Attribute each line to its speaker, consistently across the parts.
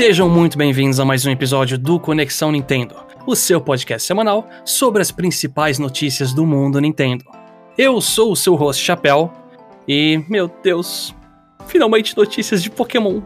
Speaker 1: Sejam muito bem-vindos a mais um episódio do Conexão Nintendo, o seu podcast semanal sobre as principais notícias do mundo Nintendo. Eu sou o seu host Chapéu e, meu Deus, finalmente notícias de Pokémon.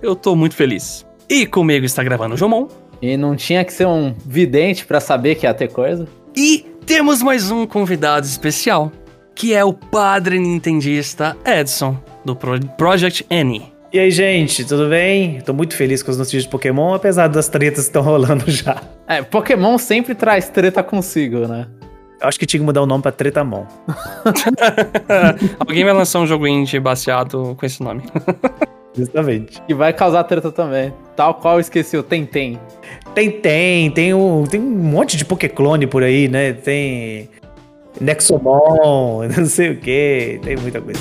Speaker 1: Eu tô muito feliz. E comigo está gravando o Jomon.
Speaker 2: E não tinha que ser um vidente para saber que ia ter coisa?
Speaker 1: E temos mais um convidado especial, que é o padre nintendista Edson, do Pro Project N.
Speaker 3: E aí, gente, tudo bem? Tô muito feliz com as notícias de Pokémon, apesar das tretas que estão rolando já.
Speaker 2: É, Pokémon sempre traz treta consigo, né?
Speaker 3: Eu acho que tinha que mudar o nome pra Tretamon.
Speaker 1: Alguém vai lançar um jogo indie baseado com esse nome.
Speaker 3: Justamente.
Speaker 2: E vai causar treta também. Tal qual eu esqueci o Tentem.
Speaker 3: Tem, tem, tem um, tem um monte de Pokéclone por aí, né? Tem Nexomon, não sei o que, tem muita coisa.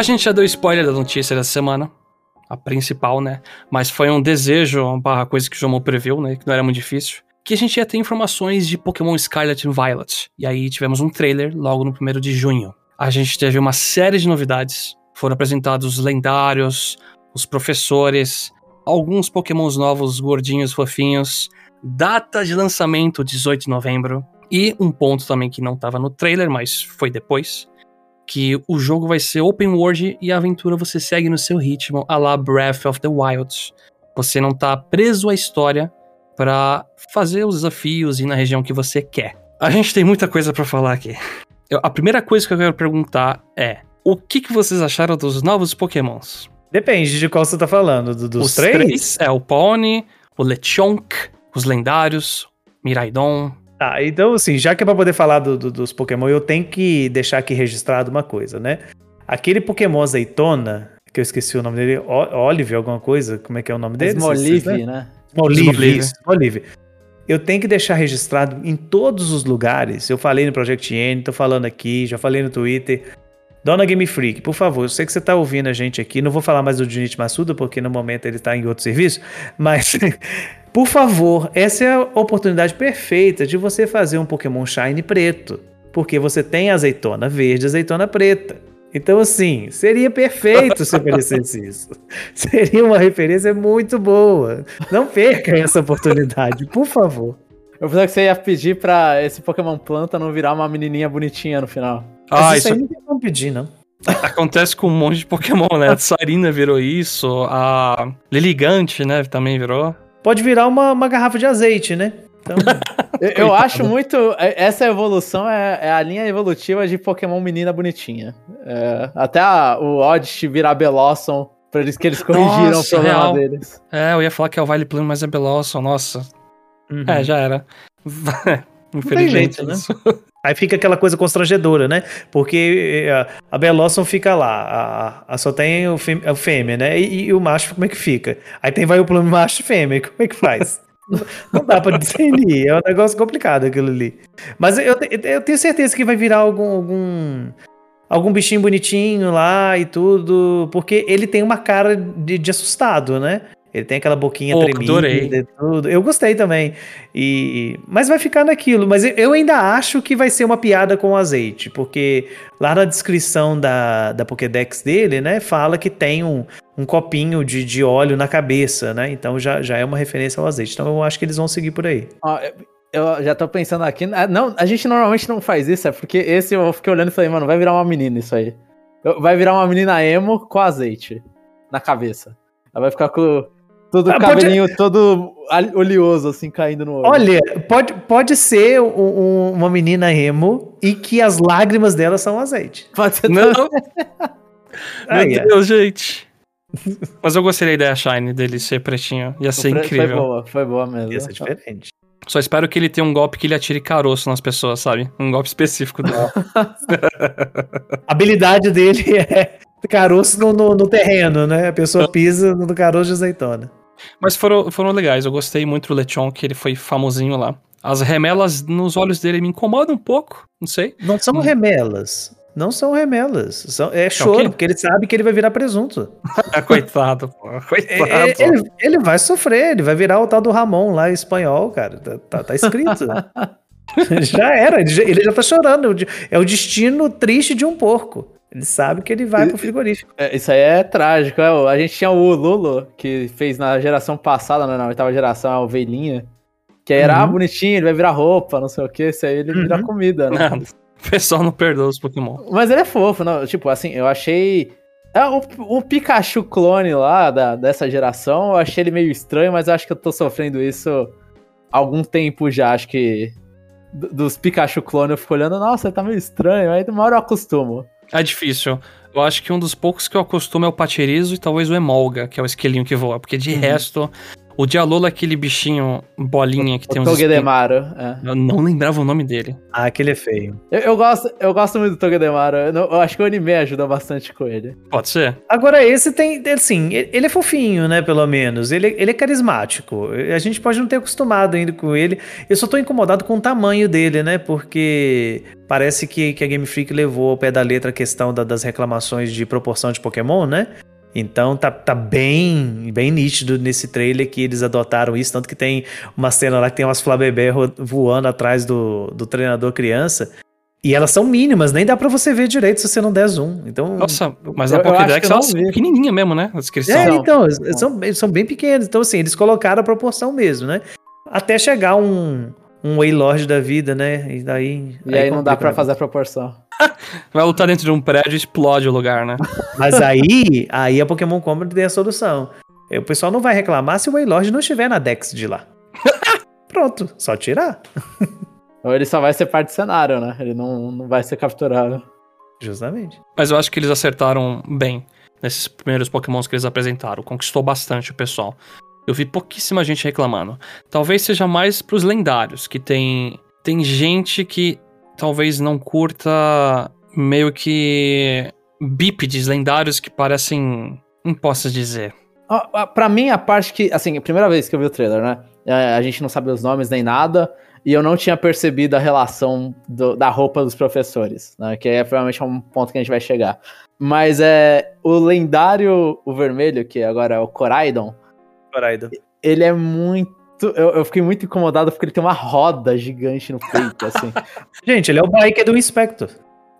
Speaker 1: A gente já deu spoiler da notícia dessa semana, a principal, né? Mas foi um desejo, uma coisa que o Jomo previu, né? Que não era muito difícil. Que a gente ia ter informações de Pokémon Scarlet e Violet. E aí tivemos um trailer logo no primeiro de junho. A gente teve uma série de novidades. Foram apresentados os lendários, os professores, alguns Pokémons novos, gordinhos, fofinhos. Data de lançamento, 18 de novembro. E um ponto também que não estava no trailer, mas foi depois que o jogo vai ser open world e a aventura você segue no seu ritmo, a la Breath of the Wild. Você não tá preso à história para fazer os desafios e ir na região que você quer. A gente tem muita coisa para falar aqui. Eu, a primeira coisa que eu quero perguntar é: o que, que vocês acharam dos novos Pokémons?
Speaker 3: Depende de qual você tá falando. Do, dos
Speaker 1: os
Speaker 3: três?
Speaker 1: três? É o Pony, o Lechonk, os lendários, Miraidon,
Speaker 3: Tá, então assim, já que é pra poder falar do, do, dos Pokémon, eu tenho que deixar aqui registrado uma coisa, né? Aquele Pokémon azeitona, que eu esqueci o nome dele, o Olive, alguma coisa, como é que é o nome dele?
Speaker 2: Smolive, né?
Speaker 3: Smolive, Smolive. Eu tenho que deixar registrado em todos os lugares. Eu falei no Project N, tô falando aqui, já falei no Twitter. Dona Game Freak, por favor, eu sei que você tá ouvindo a gente aqui. Não vou falar mais do Junichi Massuda, porque no momento ele tá em outro serviço, mas Por favor, essa é a oportunidade perfeita de você fazer um Pokémon Shine preto, porque você tem azeitona verde e azeitona preta. Então, assim, seria perfeito se oferecesse isso. Seria uma referência muito boa. Não perca essa oportunidade, por favor.
Speaker 2: Eu pensava que você ia pedir pra esse Pokémon planta não virar uma menininha bonitinha no final.
Speaker 3: Ah, Mas isso, isso aí não tem como pedir, não.
Speaker 1: Acontece com um monte de Pokémon, né? A Sarina virou isso, a Liligante, né, também virou
Speaker 3: pode virar uma, uma garrafa de azeite, né?
Speaker 2: Então, eu, acho muito. É, essa evolução é, é, a linha evolutiva de Pokémon menina bonitinha. É, até a, o Oddist virar Belossom, por isso que eles corrigiram nossa, o problema real. deles.
Speaker 1: É, eu ia falar que é o Vile Plume, mas é Belossom, nossa. Uhum. É, já era.
Speaker 3: Infelizmente, jeito, né? Aí fica aquela coisa constrangedora, né? Porque eh, a, Belossom fica lá, a, a, só tem o, fê, o fêmea, né? E, e, o macho, como é que fica? Aí tem vai o plano macho e fêmea, como é que faz? Não dá pra discernir, é um negócio complicado aquilo ali. Mas eu, eu tenho certeza que vai virar algum, algum, algum bichinho bonitinho lá e tudo, porque ele tem uma cara de, de assustado, né? Ele tem aquela boquinha oh, tremida e tudo. Eu gostei também. E, mas vai ficar naquilo. Mas eu ainda acho que vai ser uma piada com o azeite, porque lá na descrição da, da Pokédex dele, né, fala que tem um, um copinho de, de óleo na cabeça, né? Então já, já é uma referência ao azeite. Então eu acho que eles vão seguir por aí.
Speaker 2: Ah, eu já tô pensando aqui. Ah, não, a gente normalmente não faz isso, é porque esse eu fiquei olhando e falei, mano, vai virar uma menina isso aí. Vai virar uma menina emo com azeite na cabeça. Ela vai ficar com Todo o ah, cabelinho pode... todo oleoso, assim, caindo no olho.
Speaker 3: Olha, pode, pode ser um, um, uma menina emo e que as lágrimas dela são azeite.
Speaker 2: Pode ser
Speaker 1: Não. Meu Deus, gente. Mas eu gostei da ideia Shine dele ser pretinho. Ia ser pre... incrível.
Speaker 2: Foi boa, foi boa mesmo.
Speaker 3: Ia ser diferente.
Speaker 1: Só espero que ele tenha um golpe que ele atire caroço nas pessoas, sabe? Um golpe específico dele.
Speaker 3: A habilidade dele é caroço no, no, no, terreno, né? A pessoa pisa no caroço de azeitona.
Speaker 1: Mas foram, foram legais, eu gostei muito do Lechon, que ele foi famosinho lá. As remelas nos olhos dele me incomodam um pouco, não sei.
Speaker 3: Não são hum. remelas. Não são remelas. São, é choro, porque ele sabe que ele vai virar presunto.
Speaker 1: Coitado, pô. Coitado.
Speaker 3: É, ele, ele, vai sofrer, ele vai virar o tal do Ramon lá em espanhol, cara. Tá, tá, tá escrito. já era, ele já, ele já tá chorando. É o destino triste de um porco. Ele sabe que ele vai pro frigorífico.
Speaker 2: É, isso aí é trágico. É, a gente tinha o Lulu, que fez na geração passada, né, na oitava geração, a ovelhinha. Que era uhum. ah, bonitinho, ele vai virar roupa, não sei o que. Isso aí ele uhum. vira comida, né?
Speaker 1: Não, o pessoal não perdoa os Pokémon.
Speaker 2: Mas ele é fofo, não? Tipo, assim, eu achei. É, o, o, Pikachu clone lá da, dessa geração, eu achei ele meio estranho, mas eu acho que eu tô sofrendo isso há algum tempo já. Acho que dos Pikachu clone eu fico olhando, nossa, tá meio estranho, aí uma hora eu acostumo.
Speaker 1: É difícil. Eu acho que um dos poucos que eu acostumo é o Pachirizo e talvez o Emolga, que é o esquilinho que voa. Porque de uhum. resto, o Dialolo é aquele bichinho bolinha que o tem uns.
Speaker 2: Togedemaru. É.
Speaker 1: Eu não lembrava o nome dele.
Speaker 3: Ah, aquele é feio.
Speaker 2: Eu, eu gosto, eu gosto muito do Togedemaru. Eu, eu, acho que o anime ajuda bastante com ele.
Speaker 1: Pode ser.
Speaker 3: Agora, esse tem. Assim, ele é fofinho, né? Pelo menos. Ele, ele é carismático. A gente pode não ter acostumado ainda com ele. Eu só tô incomodado com o tamanho dele, né? Porque parece que, que a Game Freak levou ao pé da letra a questão da, das reclamações de proporção de Pokémon, né? Então tá, tá bem, bem nítido nesse trailer que eles adotaram isso, tanto que tem uma cena lá que tem umas Flabébé voando atrás do, do treinador criança. E elas são mínimas, nem dá para você ver direito se você não der zoom. Então,
Speaker 1: Nossa, mas a Pokédex elas são pequenininha mesmo, né? A
Speaker 3: descrição. É, então, são, são bem pequenas. Então, assim, eles colocaram a proporção mesmo, né? Até chegar um, um Waylord da vida, né?
Speaker 2: E daí. E aí, aí não dá para fazer a proporção.
Speaker 1: Vai lutar dentro de um prédio e explode o lugar, né?
Speaker 3: Mas aí, aí a Pokémon Company tem a solução. O pessoal não vai reclamar se o Waylord não estiver na Dex de lá. Pronto, só tirar.
Speaker 2: Ou ele só vai ser parte do cenário, né? Ele não, não vai ser capturado.
Speaker 3: Justamente.
Speaker 1: Mas eu acho que eles acertaram bem nesses primeiros Pokémons que eles apresentaram. Conquistou bastante o pessoal. Eu vi pouquíssima gente reclamando. Talvez seja mais pros lendários, que tem, tem gente que talvez não curta meio que bípedes lendários que parecem. Não posso dizer.
Speaker 2: Pra mim, a parte que. Assim, a primeira vez que eu vi o trailer, né? É, a gente não sabe os nomes nem nada. E eu não tinha percebido a relação do, da roupa dos professores, né? Que é provavelmente um ponto que a gente vai chegar. Mas é. O lendário, o vermelho, que agora é o Coraidon.
Speaker 3: Coraidon.
Speaker 2: Ele é muito eu, eu, fiquei muito incomodado porque ele tem uma roda gigante no peito, assim.
Speaker 3: Gente, ele é o bike do Inspector.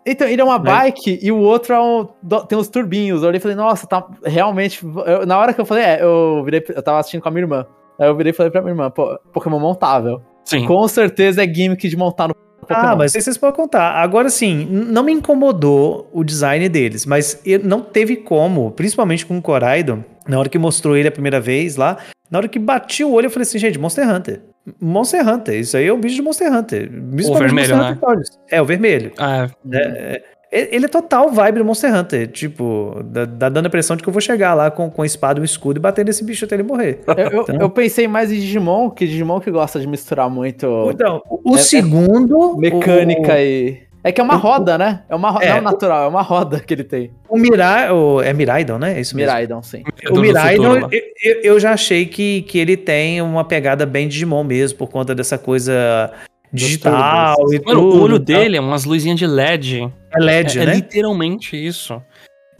Speaker 2: Então, ele é uma né? bike e o outro é um, tem uns turbinhos. Eu olhei e falei, nossa, tá realmente. Eu, na hora que eu falei, é, eu virei, eu tava assistindo com a minha irmã. Aí eu virei e falei pra minha irmã, pô, Pokémon montável. Sim. Com certeza é gimmick de montar no
Speaker 3: Pokémon. Ah, mas vocês podem contar. Agora sim, não me incomodou o design deles, mas não teve como, principalmente com o Coraidon, na hora que mostrou ele a primeira vez lá, na hora que bati o olho, eu falei assim, gente, Monster Hunter. Monster Hunter, isso aí é um bicho de Monster Hunter.
Speaker 1: O vermelho, né?
Speaker 3: É, o vermelho. Ah, é. é, é, ele é total vibe do Monster Hunter. Tipo, dá, dá, dando a impressão de que eu vou chegar lá com, com a espada e um escudo e bater nesse bicho até ele morrer.
Speaker 2: Eu, então... eu, pensei mais em Digimon, que Digimon que gosta de misturar muito.
Speaker 3: Então, o, é, segundo.
Speaker 2: mecânica o... e. É que é uma roda, né? É uma roda, é, não natural, é uma roda que ele tem.
Speaker 3: O Mirai, o, é Miraidon, né? É isso
Speaker 2: mesmo. Miraidon, sim.
Speaker 3: O Miraidon, eu, eu, já achei que, que ele tem uma pegada bem Digimon mesmo, por conta dessa coisa digital e Mano, tudo.
Speaker 1: o olho dele é umas luzinhas de LED.
Speaker 3: É LED, é,
Speaker 1: é
Speaker 3: né?
Speaker 1: É literalmente isso.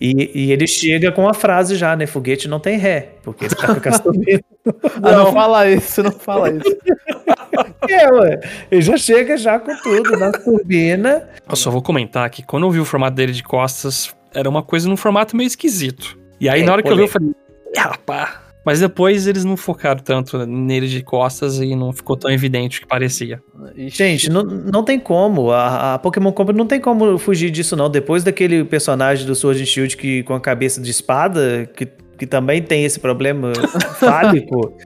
Speaker 3: E, e, ele chega com a frase já, né? Foguete não tem ré, porque ele tá com a
Speaker 2: não, não fala isso, não fala isso.
Speaker 3: é, ué. Ele já chega já com tudo na turbina.
Speaker 1: Eu só vou comentar que quando eu vi o formato dele de costas, era uma coisa num formato meio esquisito. E aí, é, na hora que eu vi, eu falei, ah, pá, mas depois eles não focaram tanto nele de costas e não ficou tão evidente o que parecia.
Speaker 3: Gente, não, não tem como. A, a Pokémon Company não tem como fugir disso, não. Depois daquele personagem do Sword and Shield que, com a cabeça de espada, que, que também tem esse problema fálico.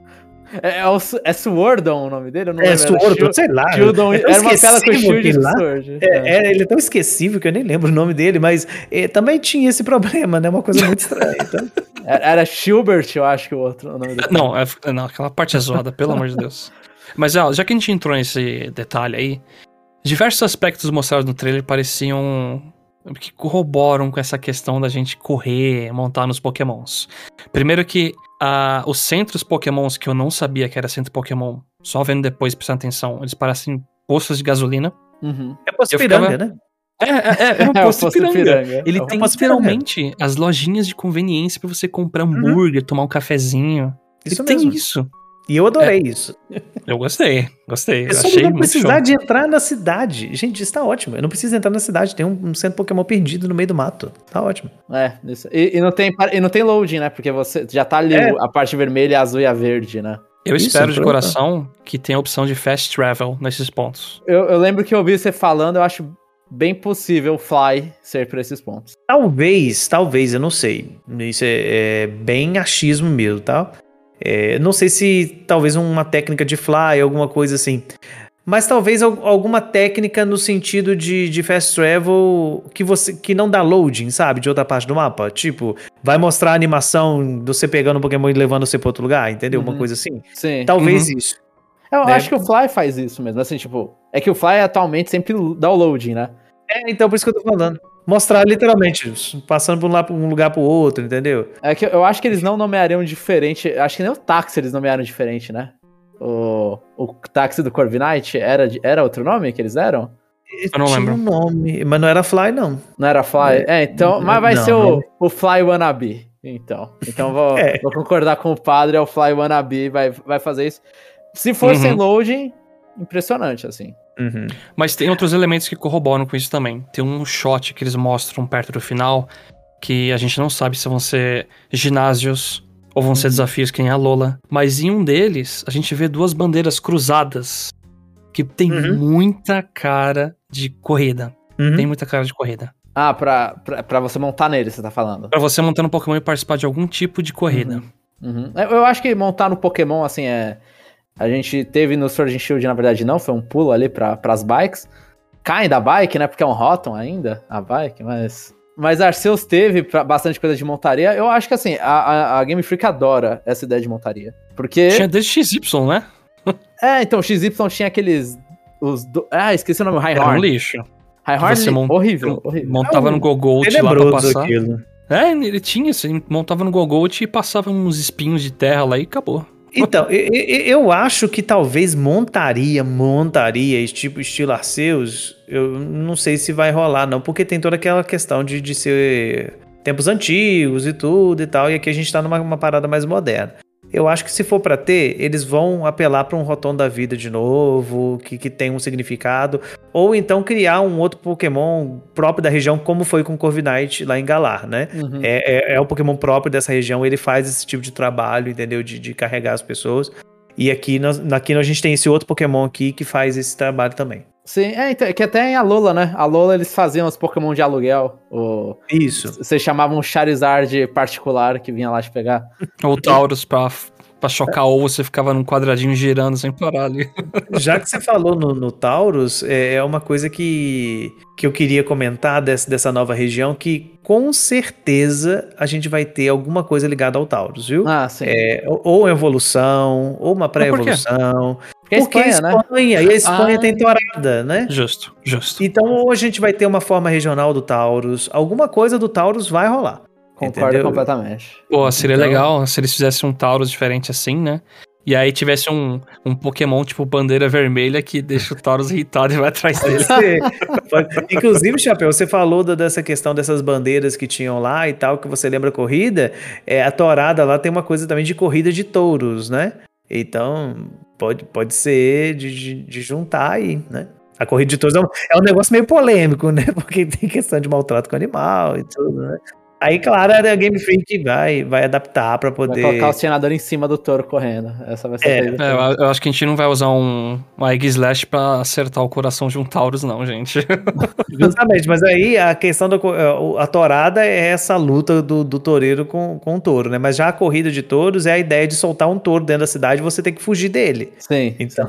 Speaker 2: É, é, o, é Swordon o nome dele? Eu
Speaker 3: não é Swordon, sei lá.
Speaker 2: É era uma tela com Shield Sword.
Speaker 3: É, é. é, ele é tão esquecível que eu nem lembro o nome dele, mas é, também tinha esse problema, né? Uma coisa muito estranha. Então.
Speaker 2: Era Schubert, eu acho que o outro o nome dele.
Speaker 1: Não, é, não, aquela parte é zoada, pelo amor de Deus. Mas ó, já que a gente entrou nesse detalhe aí, diversos aspectos mostrados no trailer pareciam que corroboram com essa questão da gente correr, montar nos pokémons. Primeiro que uh, os centros pokémons que eu não sabia que era centro pokémon, só vendo depois, prestando atenção, eles parecem poços de gasolina.
Speaker 3: Uhum. É poço piranga, ficava... né?
Speaker 1: É, é, é um posto, é, piranga. Ele é tem literalmente piranga. as lojinhas de conveniência para você comprar uhum. hambúrguer, uhum. tomar um cafezinho. Isso Ele mesmo. tem isso.
Speaker 3: E eu adorei é. isso.
Speaker 1: Eu gostei, gostei.
Speaker 3: Eu só achei não precisar de entrar na cidade. Gente, isso tá ótimo. Eu não preciso entrar na cidade. Tem um, um centro Pokémon perdido no meio do mato. Tá ótimo.
Speaker 2: É, isso. E, e, não, tem, e não tem loading, né? Porque você já tá ali é. a parte vermelha, a azul e a verde, né?
Speaker 1: Eu isso, espero de coração que tenha a opção de fast travel nesses pontos.
Speaker 2: Eu, eu lembro que eu ouvi você falando, eu acho bem possível Fly ser por esses pontos.
Speaker 3: Talvez, talvez, eu não sei. Isso é, é bem achismo mesmo, tá? É, não sei se talvez uma técnica de fly, alguma coisa assim. Mas talvez alguma técnica no sentido de, de fast travel que você que não dá loading, sabe? De outra parte do mapa. Tipo, vai mostrar a animação de você pegando um Pokémon e levando você para outro lugar, entendeu? Uhum. Uma coisa assim.
Speaker 2: Sim.
Speaker 3: Talvez uhum. isso.
Speaker 2: Eu né? acho que o Fly faz isso mesmo. Assim, tipo, é que o Fly atualmente sempre dá o loading, né?
Speaker 3: É, então por isso que eu tô falando. Mostrar literalmente, passando por um, um lugar pro outro, entendeu?
Speaker 2: É que eu acho que eles não nomeariam diferente. Acho que nem o táxi eles nomearam diferente, né? O, o táxi do Corviknight era, era outro nome que eles deram?
Speaker 3: Eu não lembro. Um nome, mas não era Fly, não.
Speaker 2: Não era Fly? É, então. Mas vai não, ser o, o Fly Wannabe. Então. Então vou, é. vou concordar com o padre, é o Fly Wannabe, vai, vai fazer isso. Se for uhum. sem loading, impressionante, assim.
Speaker 1: Uhum. Mas tem outros elementos que corroboram com isso também. Tem um shot que eles mostram perto do final que a gente não sabe se vão ser ginásios ou vão uhum. ser desafios que nem a Lola. Mas em um deles, a gente vê duas bandeiras cruzadas que tem uhum. muita cara de corrida. Uhum. Tem muita cara de corrida.
Speaker 2: Ah, pra, pra, pra, você montar nele, você tá falando?
Speaker 1: Pra você montar no Pokémon e participar de algum tipo de corrida.
Speaker 2: Uhum. Eu acho que montar no Pokémon, assim, é a gente teve no Sword and Shield, na verdade, não, foi um pulo ali para as bikes. Caem da bike, né? Porque é um Rotom ainda, a bike, mas. Mas Arceus teve bastante coisa de montaria. Eu acho que assim, a, a, a Game Freak adora essa ideia de montaria. Porque.
Speaker 1: Tinha desde XY, né?
Speaker 2: é, então, XY tinha aqueles. Os do... Ah, esqueci o nome, High Horn.
Speaker 1: Era um lixo.
Speaker 2: High Horn, você mont... horrível, horrível.
Speaker 1: Montava é um... no Gogolt lá pra passar. Aquilo. É, ele tinha, você montava no e passava uns espinhos de terra lá e acabou.
Speaker 3: Então, eu, eu, acho que talvez montaria, montaria, tipo estilo Arceus, eu não sei se vai rolar, não, porque tem toda aquela questão de, de ser tempos antigos e tudo e tal, e aqui a gente tá numa parada mais moderna. Eu acho que se for para ter, eles vão apelar para um Rotom da vida de novo, que, que tem um significado, ou então criar um outro Pokémon próprio da região, como foi com Corviknight lá em Galar, né? Uhum. É, é, é, o Pokémon próprio dessa região, ele faz esse tipo de trabalho, entendeu? De, de carregar as pessoas. E aqui, nós, aqui a gente tem esse outro Pokémon aqui que faz esse trabalho também.
Speaker 2: Sim, é, então, que até em Alola, né? A Alola eles faziam os Pokémon de aluguel. O...
Speaker 3: Isso.
Speaker 2: Vocês chamavam um Charizard particular que vinha lá te pegar.
Speaker 1: Ou Taurus pra, pra chocar, ou você ficava num quadradinho girando sem parar ali.
Speaker 3: Já que você falou no, no Taurus, é, é uma coisa que, que eu queria comentar dessa, dessa nova região, que com certeza a gente vai ter alguma coisa ligada ao Taurus, viu?
Speaker 2: Ah, sim.
Speaker 3: É, ou evolução, ou uma pré-evolução.
Speaker 2: Porque, Porque a Espanha,
Speaker 3: a Espanha, né? e a Espanha ah, tem torada, né?
Speaker 1: Justo, justo.
Speaker 3: Então, ou a gente vai ter uma forma regional do Taurus, alguma coisa do Taurus vai rolar.
Speaker 2: Concordo entendeu? completamente.
Speaker 1: Pô, seria então... legal se eles fizessem um Taurus diferente assim, né? E aí tivesse um, um Pokémon tipo bandeira vermelha que deixa o Taurus irritado e vai atrás dele.
Speaker 3: Inclusive, Chapéu, você falou da, dessa questão dessas bandeiras que tinham lá e tal, que você lembra corrida. É, a Torada lá tem uma coisa também de corrida de touros, né? Então, pode, pode ser de, de, de juntar aí, né? A corrida de touros é um, é um negócio meio polêmico, né? Porque tem questão de maltrato com animal e tudo, né? Aí, claro, a Game Freak vai, vai adaptar para poder.
Speaker 2: Vai colocar o senador em cima do touro correndo. Essa vai ser
Speaker 1: é, é eu acho que a gente não vai usar um, um Egg Slash pra acertar o coração de um Taurus, não, gente.
Speaker 3: Justamente, mas aí a questão da é, a torada é essa luta do, do toureiro com, com o touro, né? Mas já a corrida de touros é a ideia de soltar um touro dentro da cidade e você tem que fugir dele.
Speaker 2: Sim.
Speaker 3: Então.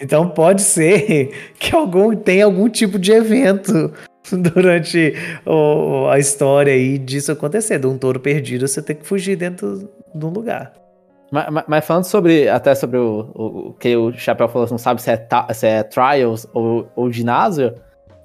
Speaker 3: Então pode ser que algum tenha algum tipo de evento durante o, a história aí disso acontecer. De um touro perdido, você tem que fugir dentro de um lugar.
Speaker 2: Mas, mas, falando sobre, até sobre o, o, que o Chapéu falou, não sabe se é, se é Trials ou, ou ginásio,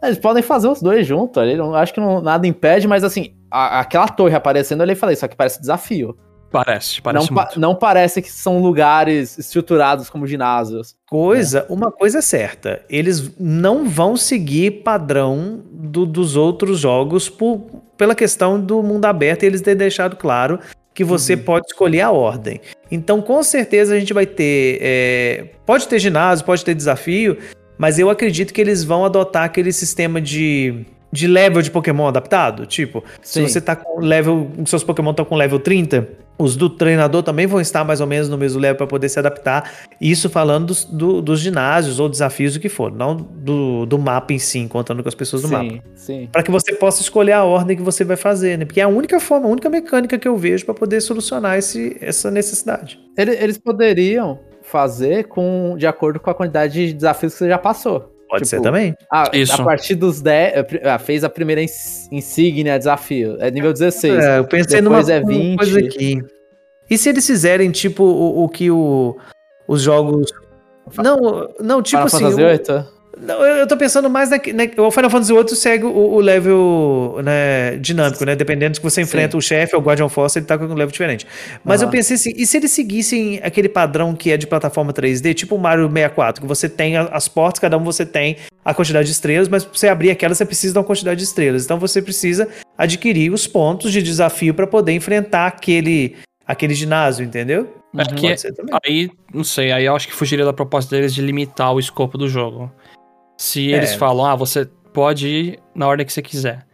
Speaker 2: eles podem fazer os dois juntos. Ali, acho que não, nada impede, mas assim, a, aquela torre aparecendo ali, eu falei, só que parece desafio.
Speaker 1: Parece, parece
Speaker 2: não, pa não parece que são lugares estruturados como ginásios.
Speaker 3: Coisa, é. uma coisa é certa, eles não vão seguir padrão do, dos outros jogos por, pela questão do mundo aberto e eles terem deixado claro que você uhum. pode escolher a ordem. Então, com certeza, a gente vai ter. É, pode ter ginásio, pode ter desafio, mas eu acredito que eles vão adotar aquele sistema de de level de Pokémon adaptado. Tipo, Sim. se você tá com level. Seus Pokémon estão com level 30, os do treinador também vão estar mais ou menos no mesmo level para poder se adaptar. Isso falando dos, do, dos ginásios ou desafios, o que for, não do, do mapa em si, encontrando com as pessoas do sim, mapa. Sim. Para que você possa escolher a ordem que você vai fazer, né? Porque é a única forma, a única mecânica que eu vejo para poder solucionar esse, essa necessidade.
Speaker 2: Eles poderiam fazer com de acordo com a quantidade de desafios que você já passou.
Speaker 3: Pode tipo, ser também.
Speaker 2: Ah, Isso. A partir dos 10. Ah, fez a primeira insígnia, desafio. É nível 16.
Speaker 3: É, eu pensei Depois numa é 20. coisa aqui. E se eles fizerem, tipo, o, o que o, os jogos. Não, não, tipo Final assim. Fantasy o, não, eu tô pensando mais na, na, o Final Fantasy VIII segue o, o level né, dinâmico, né? Dependendo de que você enfrenta Sim. o chefe ou o Guardian Force, ele tá com um level diferente. Mas uhum. eu pensei assim, e se eles seguissem aquele padrão que é de plataforma 3D, tipo o Mario 64, que você tem as portas, cada um você tem a quantidade de estrelas, mas pra você abrir aquela você precisa de uma quantidade de estrelas. Então você precisa adquirir os pontos de desafio para poder enfrentar aquele aquele ginásio, entendeu?
Speaker 1: É uhum. que aí, não sei, aí eu acho que fugiria da proposta deles de limitar o escopo do jogo. Se é. eles falam, ah, você pode ir na ordem que você quiser.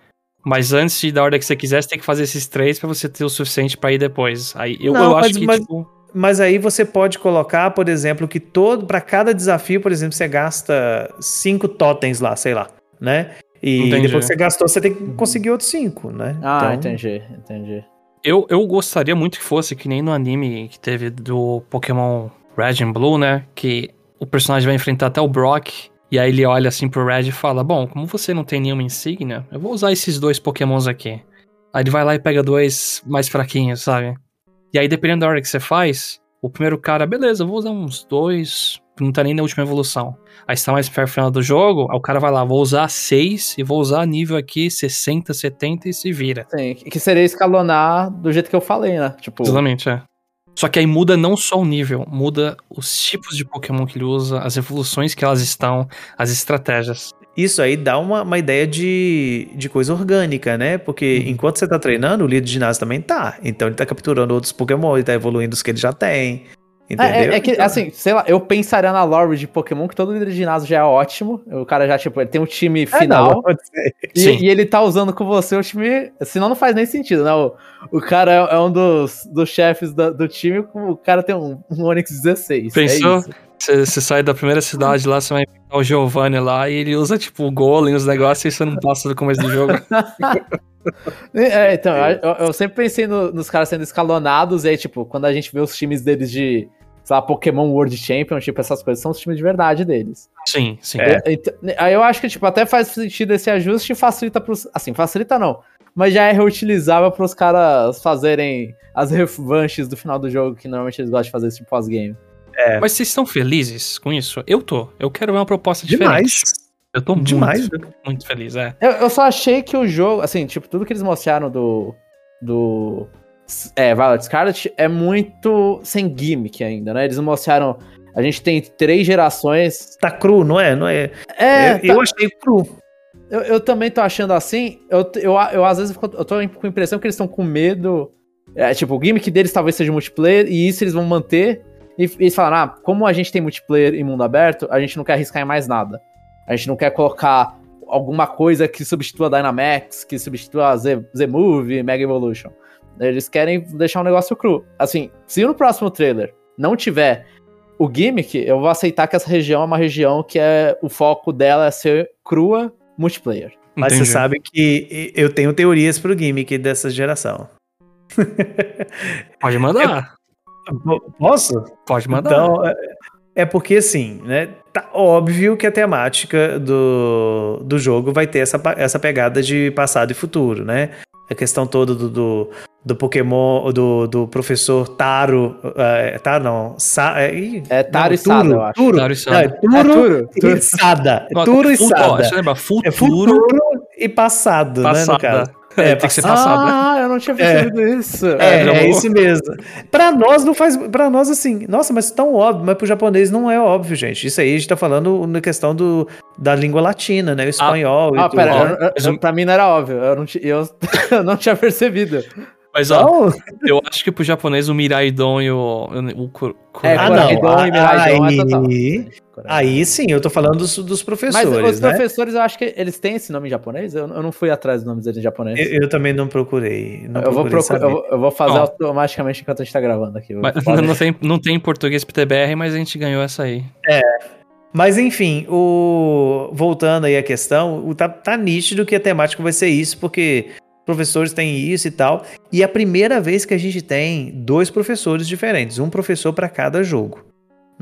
Speaker 1: Mas antes de ir da ordem que você quiser, você tem que fazer esses três para você ter o suficiente para ir depois. Aí eu, Não, eu acho que,
Speaker 3: mas,
Speaker 1: tipo...
Speaker 3: mas aí você pode colocar, por exemplo, que todo para cada desafio, por exemplo, você gasta cinco totens lá, sei lá, né? E entendi. depois que você gastou, você tem que conseguir outros cinco, né?
Speaker 2: Ah, então... entendi, entendi.
Speaker 1: Eu, eu gostaria muito que fosse que nem no anime que teve do Pokémon Red and Blue, né? Que o personagem vai enfrentar até o Brock e aí ele olha assim pro Red e fala: Bom, como você não tem nenhuma insígnia, eu vou usar esses dois pokémons aqui. Aí ele vai lá e pega dois mais fraquinhos, sabe? E aí, dependendo da hora que você faz, o primeiro cara, beleza, eu vou usar uns dois, não tá nem na última evolução. Aí está mais perto do final do jogo, aí o cara vai lá, vou usar seis e vou usar nível aqui 60, 70 e se vira.
Speaker 2: Sim, que seria escalonar do jeito que eu falei, né?
Speaker 1: Tipo... Exatamente, é. Só que aí muda não só o nível, muda os tipos de Pokémon que ele usa, as evoluções que elas estão, as estratégias.
Speaker 3: Isso aí dá uma, uma ideia de, de coisa orgânica, né? Porque uhum. enquanto você tá treinando, o líder de ginásio também tá. Então ele tá capturando outros Pokémon, ele tá evoluindo os que ele já tem.
Speaker 2: Entendeu? É, é, é que, então... assim, sei lá, eu pensaria na lore de Pokémon que todo líder de ginásio já é ótimo. O cara já, tipo, ele tem um time final. É, não. E, e, ele tá usando com você o time. Senão não faz nem sentido, né? O, o cara é, é um dos, dos chefes do, do, time, o cara tem um, um Onix 16.
Speaker 1: É Pensou? Você sai da primeira cidade lá, você vai enfrentar o Giovanni lá e ele usa, tipo, o Golem, os negócios, e você não passa do começo do jogo.
Speaker 2: é, então, eu, eu, sempre pensei no, nos caras sendo escalonados, e aí, tipo, quando a gente vê os times deles de sei lá, Pokémon World Champion, tipo, essas coisas são os times de verdade deles.
Speaker 1: Sim, sim.
Speaker 2: É. Então, aí eu acho que, tipo, até faz sentido esse ajuste e facilita pros. Assim, facilita não. Mas já é reutilizável para os caras fazerem as revanches do final do jogo, que normalmente eles gostam de fazer esse tipo pós-game.
Speaker 1: É. Mas vocês estão felizes com isso? Eu tô. Eu quero ver uma proposta Demais. diferente. Eu tô Demais. muito, muito feliz, é.
Speaker 2: Eu, eu só achei que o jogo, assim, tipo, tudo que eles mostraram do. do é, Violet Scarlet é muito sem gimmick ainda, né? Eles mostraram. A gente tem três gerações.
Speaker 3: Tá cru, não é? Não é?
Speaker 2: É.
Speaker 3: Eu, tá... eu achei cru.
Speaker 2: Eu, eu, também tô achando assim. Eu, eu, eu às vezes eu tô com a impressão que eles estão com medo. É, tipo, o gimmick deles talvez seja multiplayer, e isso eles vão manter. E, e eles falaram: ah, como a gente tem multiplayer em mundo aberto, a gente não quer arriscar em mais nada. A gente não quer colocar alguma coisa que substitua a Dynamax, que substitua a Z-Move, Mega Evolution. Eles querem deixar um negócio cru. Assim, se no próximo trailer não tiver o gimmick, eu vou aceitar que essa região é uma região que é o foco dela é ser crua multiplayer.
Speaker 3: Mas Entendi. você sabe que eu tenho teorias pro gimmick dessa geração.
Speaker 1: Pode mandar.
Speaker 3: Eu, posso?
Speaker 1: Pode mandar.
Speaker 3: Então, é, é porque assim, né? Tá óbvio que a temática do, do jogo vai ter essa, essa pegada de passado e futuro, né? A questão toda do, do, do Pokémon, do, do professor Taro. Uh, Taro não. Sa,
Speaker 2: é, é Taro e Sada, eu acho.
Speaker 3: Turo, Taro e Sada. Não, é Turo, é Turo, Turo. e Sada. É Turo e Sada.
Speaker 1: Lembra?
Speaker 3: Futuro, é futuro e passado, passada. né, no caso.
Speaker 1: É, tem que ser passado,
Speaker 2: né? Ah, eu não tinha percebido é. isso.
Speaker 3: É, é, é isso mesmo. Pra nós não faz. Pra nós, assim, nossa, mas tão óbvio, mas pro japonês não é óbvio, gente. Isso aí a gente tá falando na questão do, da língua latina, né? O ah, espanhol.
Speaker 2: Ah, ah pera, eu, eu, pra mim não era óbvio. Eu não, eu, eu não tinha percebido.
Speaker 1: Mas ó, eu acho que pro japonês o Miraidon e o. o,
Speaker 3: o é, ah, não. e Miraidon aí, é total. Aí sim, eu tô falando dos, dos professores. Mas
Speaker 2: os né? professores, eu acho que eles têm esse nome em japonês? Eu, eu não fui atrás dos nomes deles em japonês.
Speaker 3: Eu, eu também não procurei. Não
Speaker 2: eu, procurei vou eu, eu, vou fazer automaticamente enquanto a gente tá gravando aqui.
Speaker 1: Mas, não, tem, não tem em português PTBR, mas a gente ganhou essa aí.
Speaker 3: É. Mas enfim, o voltando aí à questão, o, tá, tá nítido que a temática vai ser isso, porque professores têm isso e tal. E é a primeira vez que a gente tem dois professores diferentes, um professor para cada jogo.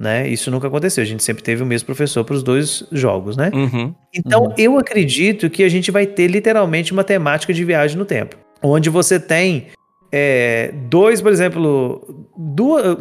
Speaker 3: Né? Isso nunca aconteceu. A gente sempre teve o mesmo professor para os dois jogos, né?
Speaker 1: Uhum,
Speaker 3: então,
Speaker 1: uhum.
Speaker 3: eu acredito que a gente vai ter literalmente uma temática de viagem no tempo, onde você tem é, dois, por exemplo, duas,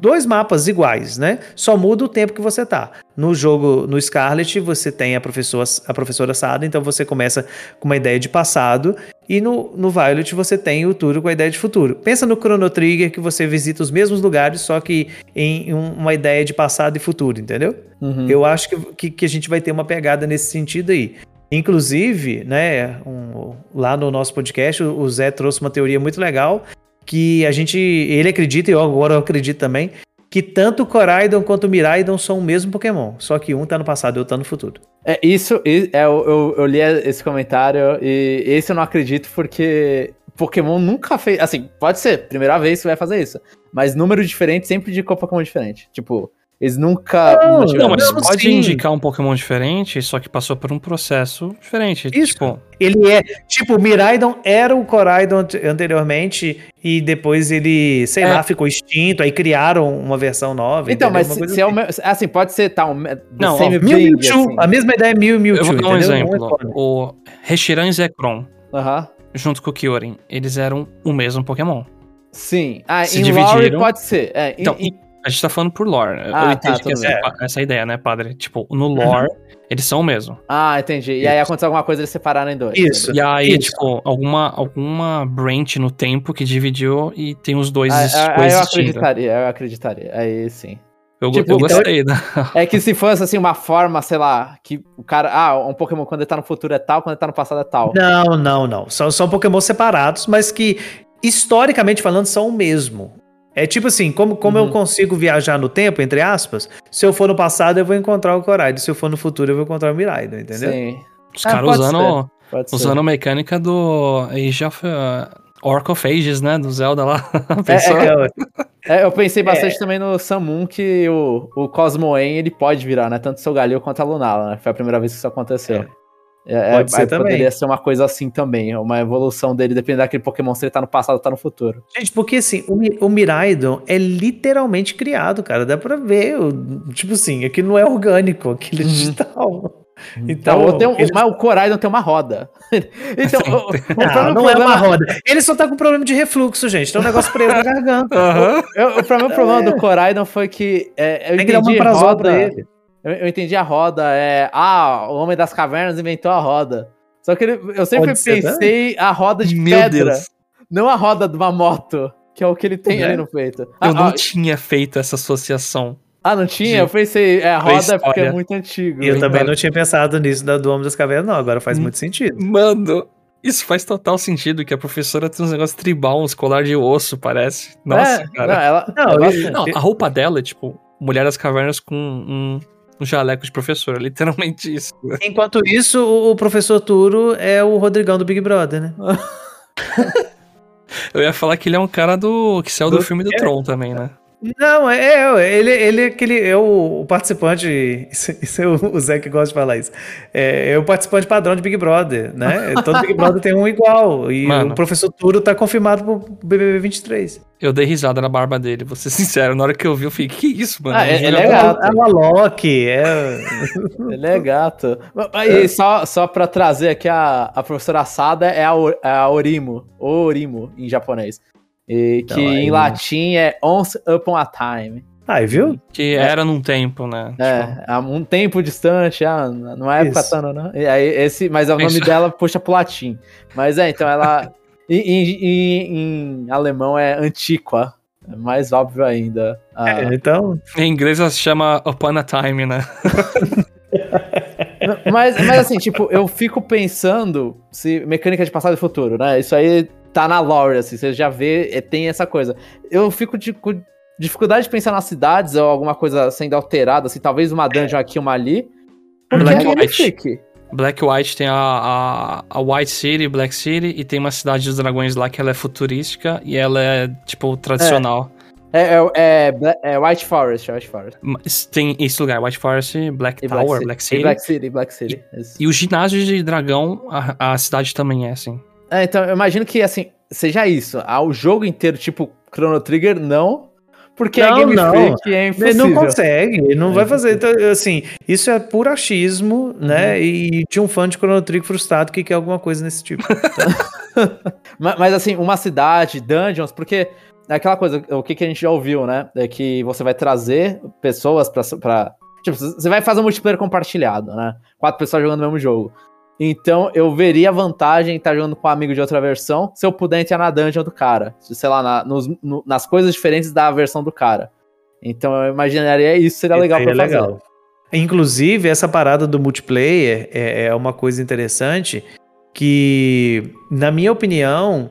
Speaker 3: dois mapas iguais, né? Só muda o tempo que você tá. No jogo, no Scarlet, você tem a professora, a professora Sada, então você começa com uma ideia de passado, e no, no Violet você tem o Turo com a ideia de futuro. Pensa no Chrono Trigger, que você visita os mesmos lugares, só que em uma ideia de passado e futuro, entendeu? Uhum. Eu acho que, que, que a gente vai ter uma pegada nesse sentido aí. Inclusive, né, um, lá no nosso podcast, o Zé trouxe uma teoria muito legal que a gente, ele acredita e eu agora eu acredito também, que tanto o Coraidon quanto o Miraidon são o mesmo Pokémon, só que um tá no passado e outro tá no futuro.
Speaker 2: É, isso, é, eu, eu, eu li esse comentário e esse eu não acredito porque Pokémon nunca fez, assim, pode ser, primeira vez que vai fazer isso, mas número diferente sempre indicou Pokémon diferente, tipo... Eles nunca.
Speaker 1: Não, não mas não, pode sim. indicar um Pokémon diferente, só que passou por um processo diferente.
Speaker 3: Isso. Tipo... Ele é. Tipo, o Miraidon era o Coraidon anteriormente e depois ele, sei é. lá, ficou extinto, aí criaram uma versão nova.
Speaker 2: Então, mas se, se é o, assim. assim, pode ser tal. Tá,
Speaker 3: não, ó, Mil Mewtwo. Assim. A mesma ideia é Mil Mewtwo.
Speaker 1: Eu vou dar um exemplo. o Reshiram e Zekrom.
Speaker 2: Uh -huh.
Speaker 1: Junto com o Kyurem, eles eram o mesmo Pokémon.
Speaker 2: Sim. Ah, Se em dividiram. pode ser. É,
Speaker 1: então, em, a gente tá falando por lore. Ah, eu entendi tá, que essa, é essa ideia, né, padre? Tipo, no lore, uhum. eles são o mesmo.
Speaker 2: Ah, entendi. E Isso. aí aconteceu alguma coisa, eles separaram em dois.
Speaker 1: Isso. E aí, Isso. tipo, alguma, alguma branch no tempo que dividiu e tem os dois ah,
Speaker 2: ah, eu acreditaria, eu acreditaria. Aí sim.
Speaker 1: Eu, tipo, eu gostei
Speaker 2: então, da. É que se fosse assim uma forma, sei lá, que o cara. Ah, um Pokémon quando ele tá no futuro é tal, quando ele tá no passado é tal.
Speaker 3: Não, não, não. São, são Pokémon separados, mas que, historicamente falando, são o mesmo. É tipo assim, como, como uhum. eu consigo viajar no tempo, entre aspas, se eu for no passado eu vou encontrar o Koraidon, se eu for no futuro eu vou encontrar o Miraidon, entendeu? Sim.
Speaker 1: Os ah, caras usando, usando a mecânica do Age of uh, Orc of Ages, né, do Zelda lá.
Speaker 2: é, é, é, eu pensei bastante é. também no Samun, que o, o Cosmoen ele pode virar, né, tanto o seu Galil quanto a Lunala, né, foi a primeira vez que isso aconteceu. É. É, Pode ser também. Poderia ser uma coisa assim também, uma evolução dele, dependendo daquele Pokémon, se ele tá no passado ou tá no futuro.
Speaker 3: Gente, porque assim, o, o Miraidon é literalmente criado, cara. Dá pra ver. O, tipo assim, aquilo não é orgânico, aquilo é uhum. digital.
Speaker 2: Então, então tem um, ele... o Coraidon tem uma roda. então, o,
Speaker 3: o não, não é uma roda. Ele só tá com problema de refluxo, gente. Tem um negócio preso na garganta.
Speaker 2: Uhum. O, o, problema, é. do Coraidon foi que é, eu tem entendi que dar uma roda. Pra ele. Eu, eu, entendi a roda, é. Ah, o Homem das Cavernas inventou a roda. Só que ele, eu sempre Pode pensei a roda de Meu pedra, Deus. não a roda de uma moto, que é o que ele tem é. ali no peito. Eu
Speaker 1: ah, não ah, tinha feito essa associação.
Speaker 2: Ah, não tinha? Eu pensei, é, a roda é porque é muito antigo.
Speaker 3: Eu também não tinha pensado nisso da, do Homem das Cavernas, não. Agora faz hum. muito sentido.
Speaker 1: Mano, isso faz total sentido, que a professora tem uns negócios tribal, uns colar de osso, parece. Nossa, é, cara.
Speaker 2: Não, ela,
Speaker 1: não, ela, não, a roupa dela é tipo Mulher das Cavernas com um um jaleco de professor, é literalmente isso.
Speaker 3: Enquanto isso, o professor Turo é o Rodrigão do Big Brother, né?
Speaker 1: Eu ia falar que ele é um cara do que saiu do, do filme do Tron também, né?
Speaker 3: Não, é, é, ele, ele é aquele, é o, o participante, isso, isso, é o, Zé que gosta de falar isso, é, é, o participante padrão de Big Brother, né? Todo Big Brother tem um igual, e Mano, o professor Turo tá confirmado pro BBB 23.
Speaker 1: Eu dei risada na barba dele, vou ser sincero, na hora que eu vi eu falei, que isso, mano?
Speaker 2: Ah, é, ele é gato.
Speaker 3: É uma Loki, é...
Speaker 2: ele é gato. E só, só pra trazer aqui, a, a professora Sada é a, é a Orimo, Orimo, em japonês. E então, que aí... em latim é once upon a time.
Speaker 3: Aí, viu?
Speaker 1: Que é. era num tempo, né?
Speaker 2: É, tipo... um tempo distante, ah, não é época tanto, né? E aí, esse, mas o nome Isso. dela puxa pro latim. Mas é, então ela. E, em alemão é antiqua. É mais óbvio ainda.
Speaker 3: Ah. É, então.
Speaker 1: Em inglês ela se chama Upon a Time, né?
Speaker 2: mas, mas assim, tipo, eu fico pensando se mecânica de passado e futuro, né? Isso aí tá na lore, assim, você já vê, é, tem essa coisa. Eu fico de, com dificuldade de pensar nas cidades ou alguma coisa sendo alterada, assim, talvez uma dungeon aqui, uma ali.
Speaker 1: Black White. Black White tem a, a, a, White City, Black City, e tem uma cidade dos dragões lá que ela é futurística e ela é, tipo, tradicional.
Speaker 2: É, é, é, é White Forest, White Forest.
Speaker 1: Tem esse lugar, White Forest, Black e Tower, Black, Black City.
Speaker 2: Black City, Black City.
Speaker 1: E, e os ginásios de dragão, a, a cidade também é assim.
Speaker 2: É, então eu imagino que, assim, seja isso. O jogo inteiro, tipo, Chrono Trigger, não. Porque
Speaker 3: não, é Game não. Freak, é impossível. Ele não consegue, ele não é vai fazer. Então, assim, isso é puro achismo, né? Uhum. E de um fã de Chrono Trigger frustrado que quer alguma coisa nesse tipo.
Speaker 2: mas, mas, assim, uma cidade, dungeons, porque é aquela coisa, o que, que a gente já ouviu, né? É que você vai trazer pessoas pra, pra. Tipo, você vai fazer um multiplayer compartilhado, né? Quatro pessoas jogando o mesmo jogo. Então eu veria vantagem em estar jogando com um amigo de outra versão se eu puder entrar na dungeon do cara. Sei lá, na, nos, no, nas coisas diferentes da versão do cara. Então eu imaginaria isso seria legal pra fazer. Legal.
Speaker 3: Inclusive, essa parada do multiplayer é, é, uma coisa interessante que, na minha opinião,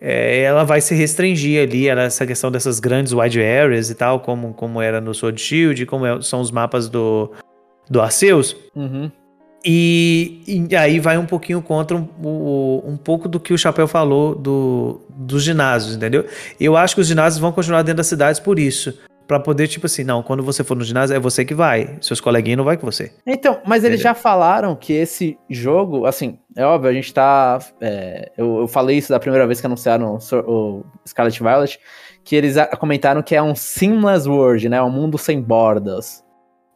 Speaker 3: é, ela vai se restringir ali, ela, essa questão dessas grandes wide areas e tal, como, como era no Sword Shield, como é, são os mapas do, do Arceus.
Speaker 2: Uhum.
Speaker 3: E, e, aí vai um pouquinho contra um, um, um, pouco do que o Chapéu falou do, dos ginásios, entendeu? Eu acho que os ginásios vão continuar dentro das cidades por isso. para poder, tipo assim, não, quando você for no ginásio, é você que vai. Seus coleguinhas não vai com você.
Speaker 2: Então, mas eles já falaram que esse jogo, assim, é óbvio, a gente tá. É, eu, eu, falei isso da primeira vez que anunciaram o, o Scarlet Violet, que eles comentaram que é um seamless world, né? Um mundo sem bordas.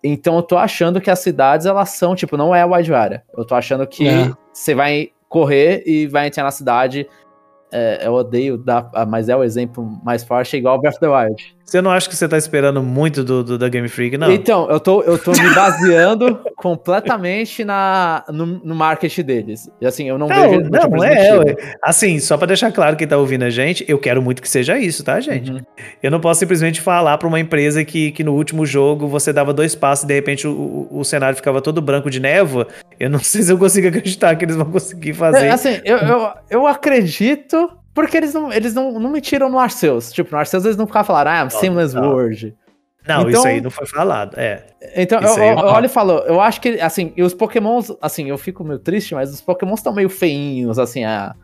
Speaker 2: Então eu tô achando que as cidades, elas são, tipo, não é a wide area. Eu tô achando que é. você vai correr e vai entrar na cidade. É, eu odeio dar, mas é o exemplo mais forte, é igual Breath of the Wild.
Speaker 3: Você não acha que você tá esperando muito do, do, da Game Freak, não?
Speaker 2: Então, eu tô, eu tô me baseando completamente na, no, no marketing deles. E assim, eu não, não vejo.
Speaker 3: Não, é, Assim, só pra deixar claro quem tá ouvindo a gente, eu quero muito que seja isso, tá, gente? Uhum. Eu não posso simplesmente falar pra uma empresa que, que no último jogo você dava dois passos e de repente o, o, cenário ficava todo branco de névoa. Eu não sei se eu consigo acreditar que eles vão conseguir fazer. É,
Speaker 2: assim, eu, eu, eu acredito porque eles não, eles não, não me tiram no Arceus. Tipo, no Arceus eles não ficavam falando, ah, Seamless não. World.
Speaker 3: Não, então, isso aí não foi falado, é.
Speaker 2: Então, eu, eu, eu olho e falo, eu acho que, assim, e os pokémons, assim, eu fico meio triste, mas os pokémons estão meio feinhos, assim, a,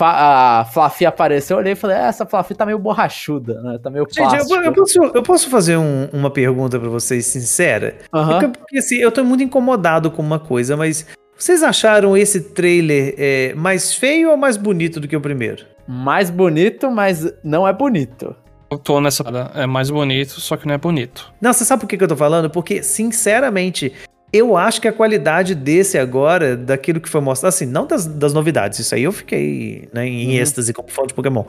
Speaker 2: a Fluffy apareceu, eu olhei e falei, ah, essa Fluffy tá meio borrachuda, né, tá meio
Speaker 3: Gente, eu, eu, posso, eu posso fazer um, uma pergunta para vocês sincera?
Speaker 2: Uhum.
Speaker 3: Porque, porque, assim, eu tô muito incomodado com uma coisa, mas vocês acharam esse trailer é, mais feio ou mais bonito do que o primeiro?
Speaker 2: Mais bonito, mas não é bonito.
Speaker 1: Eu tô nessa. É mais bonito, só que não é bonito.
Speaker 3: Não, você sabe por que eu tô falando? Porque, sinceramente, eu acho que a qualidade desse agora, daquilo que foi mostrado, assim, não das, das novidades, isso aí eu fiquei né, em uhum. êxtase como fã de Pokémon.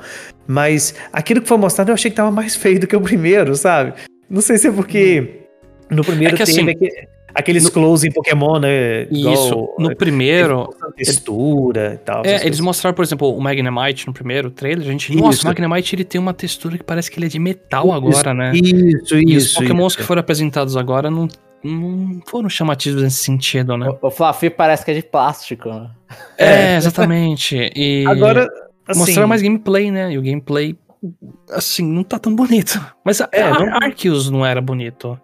Speaker 3: Mas aquilo que foi mostrado eu achei que tava mais feio do que o primeiro, sabe? Não sei se é porque uhum. no primeiro é que, teve. Assim, Aqueles no... close em Pokémon, né?
Speaker 1: Isso. no primeiro.
Speaker 3: Textura e tal.
Speaker 1: É, eles coisas. mostraram, por exemplo, o Magnemite no primeiro trailer. A gente. Isso. Nossa, o Magnemite ele tem uma textura que parece que ele é de metal isso, agora, né?
Speaker 3: Isso,
Speaker 1: e
Speaker 3: isso.
Speaker 1: os Pokémons que foram apresentados agora não, não foram chamativos nesse sentido, né?
Speaker 2: O, o Fluffy parece que é de plástico. Né?
Speaker 1: É, exatamente. E.
Speaker 3: Agora.
Speaker 1: Assim, mostraram mais gameplay, né? E o gameplay assim, não tá tão bonito. Mas é, a, não... Arceus não era bonito.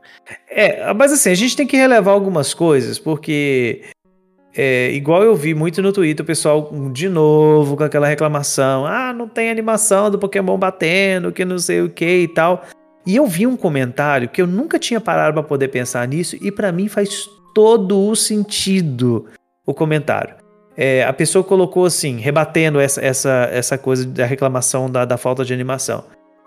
Speaker 3: É, mas assim, a gente tem que relevar algumas coisas, porque é, igual eu vi muito no Twitter, o pessoal de novo com aquela reclamação: ah, não tem animação do Pokémon batendo, que não sei o que e tal. E eu vi um comentário que eu nunca tinha parado para poder pensar nisso, e para mim faz todo o sentido o comentário é, a pessoa colocou assim, rebatendo essa, essa, essa coisa da reclamação da, da falta de animação.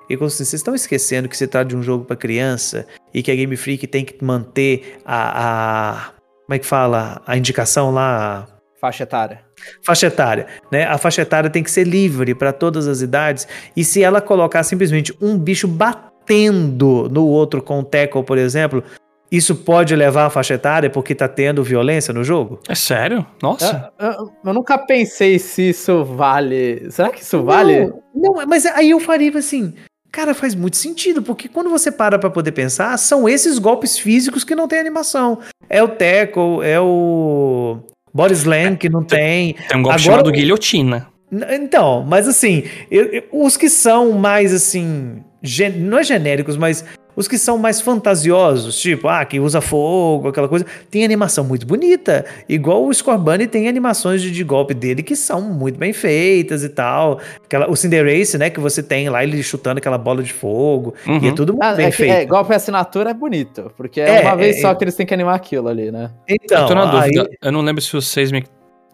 Speaker 3: E como assim, vocês estão esquecendo que se trata de um jogo para criança e que a Game Freak tem que manter a, a como é que fala a indicação lá
Speaker 2: faixa etária.
Speaker 3: Faixa etária, né? A faixa etária tem que ser livre para todas as idades. E se ela colocar simplesmente um bicho batendo no outro com o tackle, por exemplo, isso pode levar a faixa etária porque tá tendo violência no jogo?
Speaker 1: É sério? Nossa.
Speaker 2: Eu, eu, eu nunca pensei se isso vale. Será que isso vale?
Speaker 3: Não, não, mas aí eu faria assim. Cara, faz muito sentido, porque quando você para pra poder pensar, são esses golpes físicos que não tem animação. É o tackle, é o body slam que não tem.
Speaker 1: Tem um golpe Agora, chamado guilhotina.
Speaker 3: Então, mas assim, eu, eu, os que são mais assim, gen, não é genéricos, mas os que são mais fantasiosos, tipo, ah, que usa fogo, aquela coisa, tem animação muito bonita. Igual o Scorbunny tem animações de, de, golpe dele que são muito bem feitas e tal. Aquela, o Cinderace, né, que você tem lá ele chutando aquela bola de fogo. Uhum. E é tudo muito ah, bem é feito. É,
Speaker 2: golpe assinatura é bonito, porque é, é uma vez é, só que eles têm que animar aquilo ali, né?
Speaker 1: Então, eu tô na dúvida. Aí... Eu não lembro se o Seismic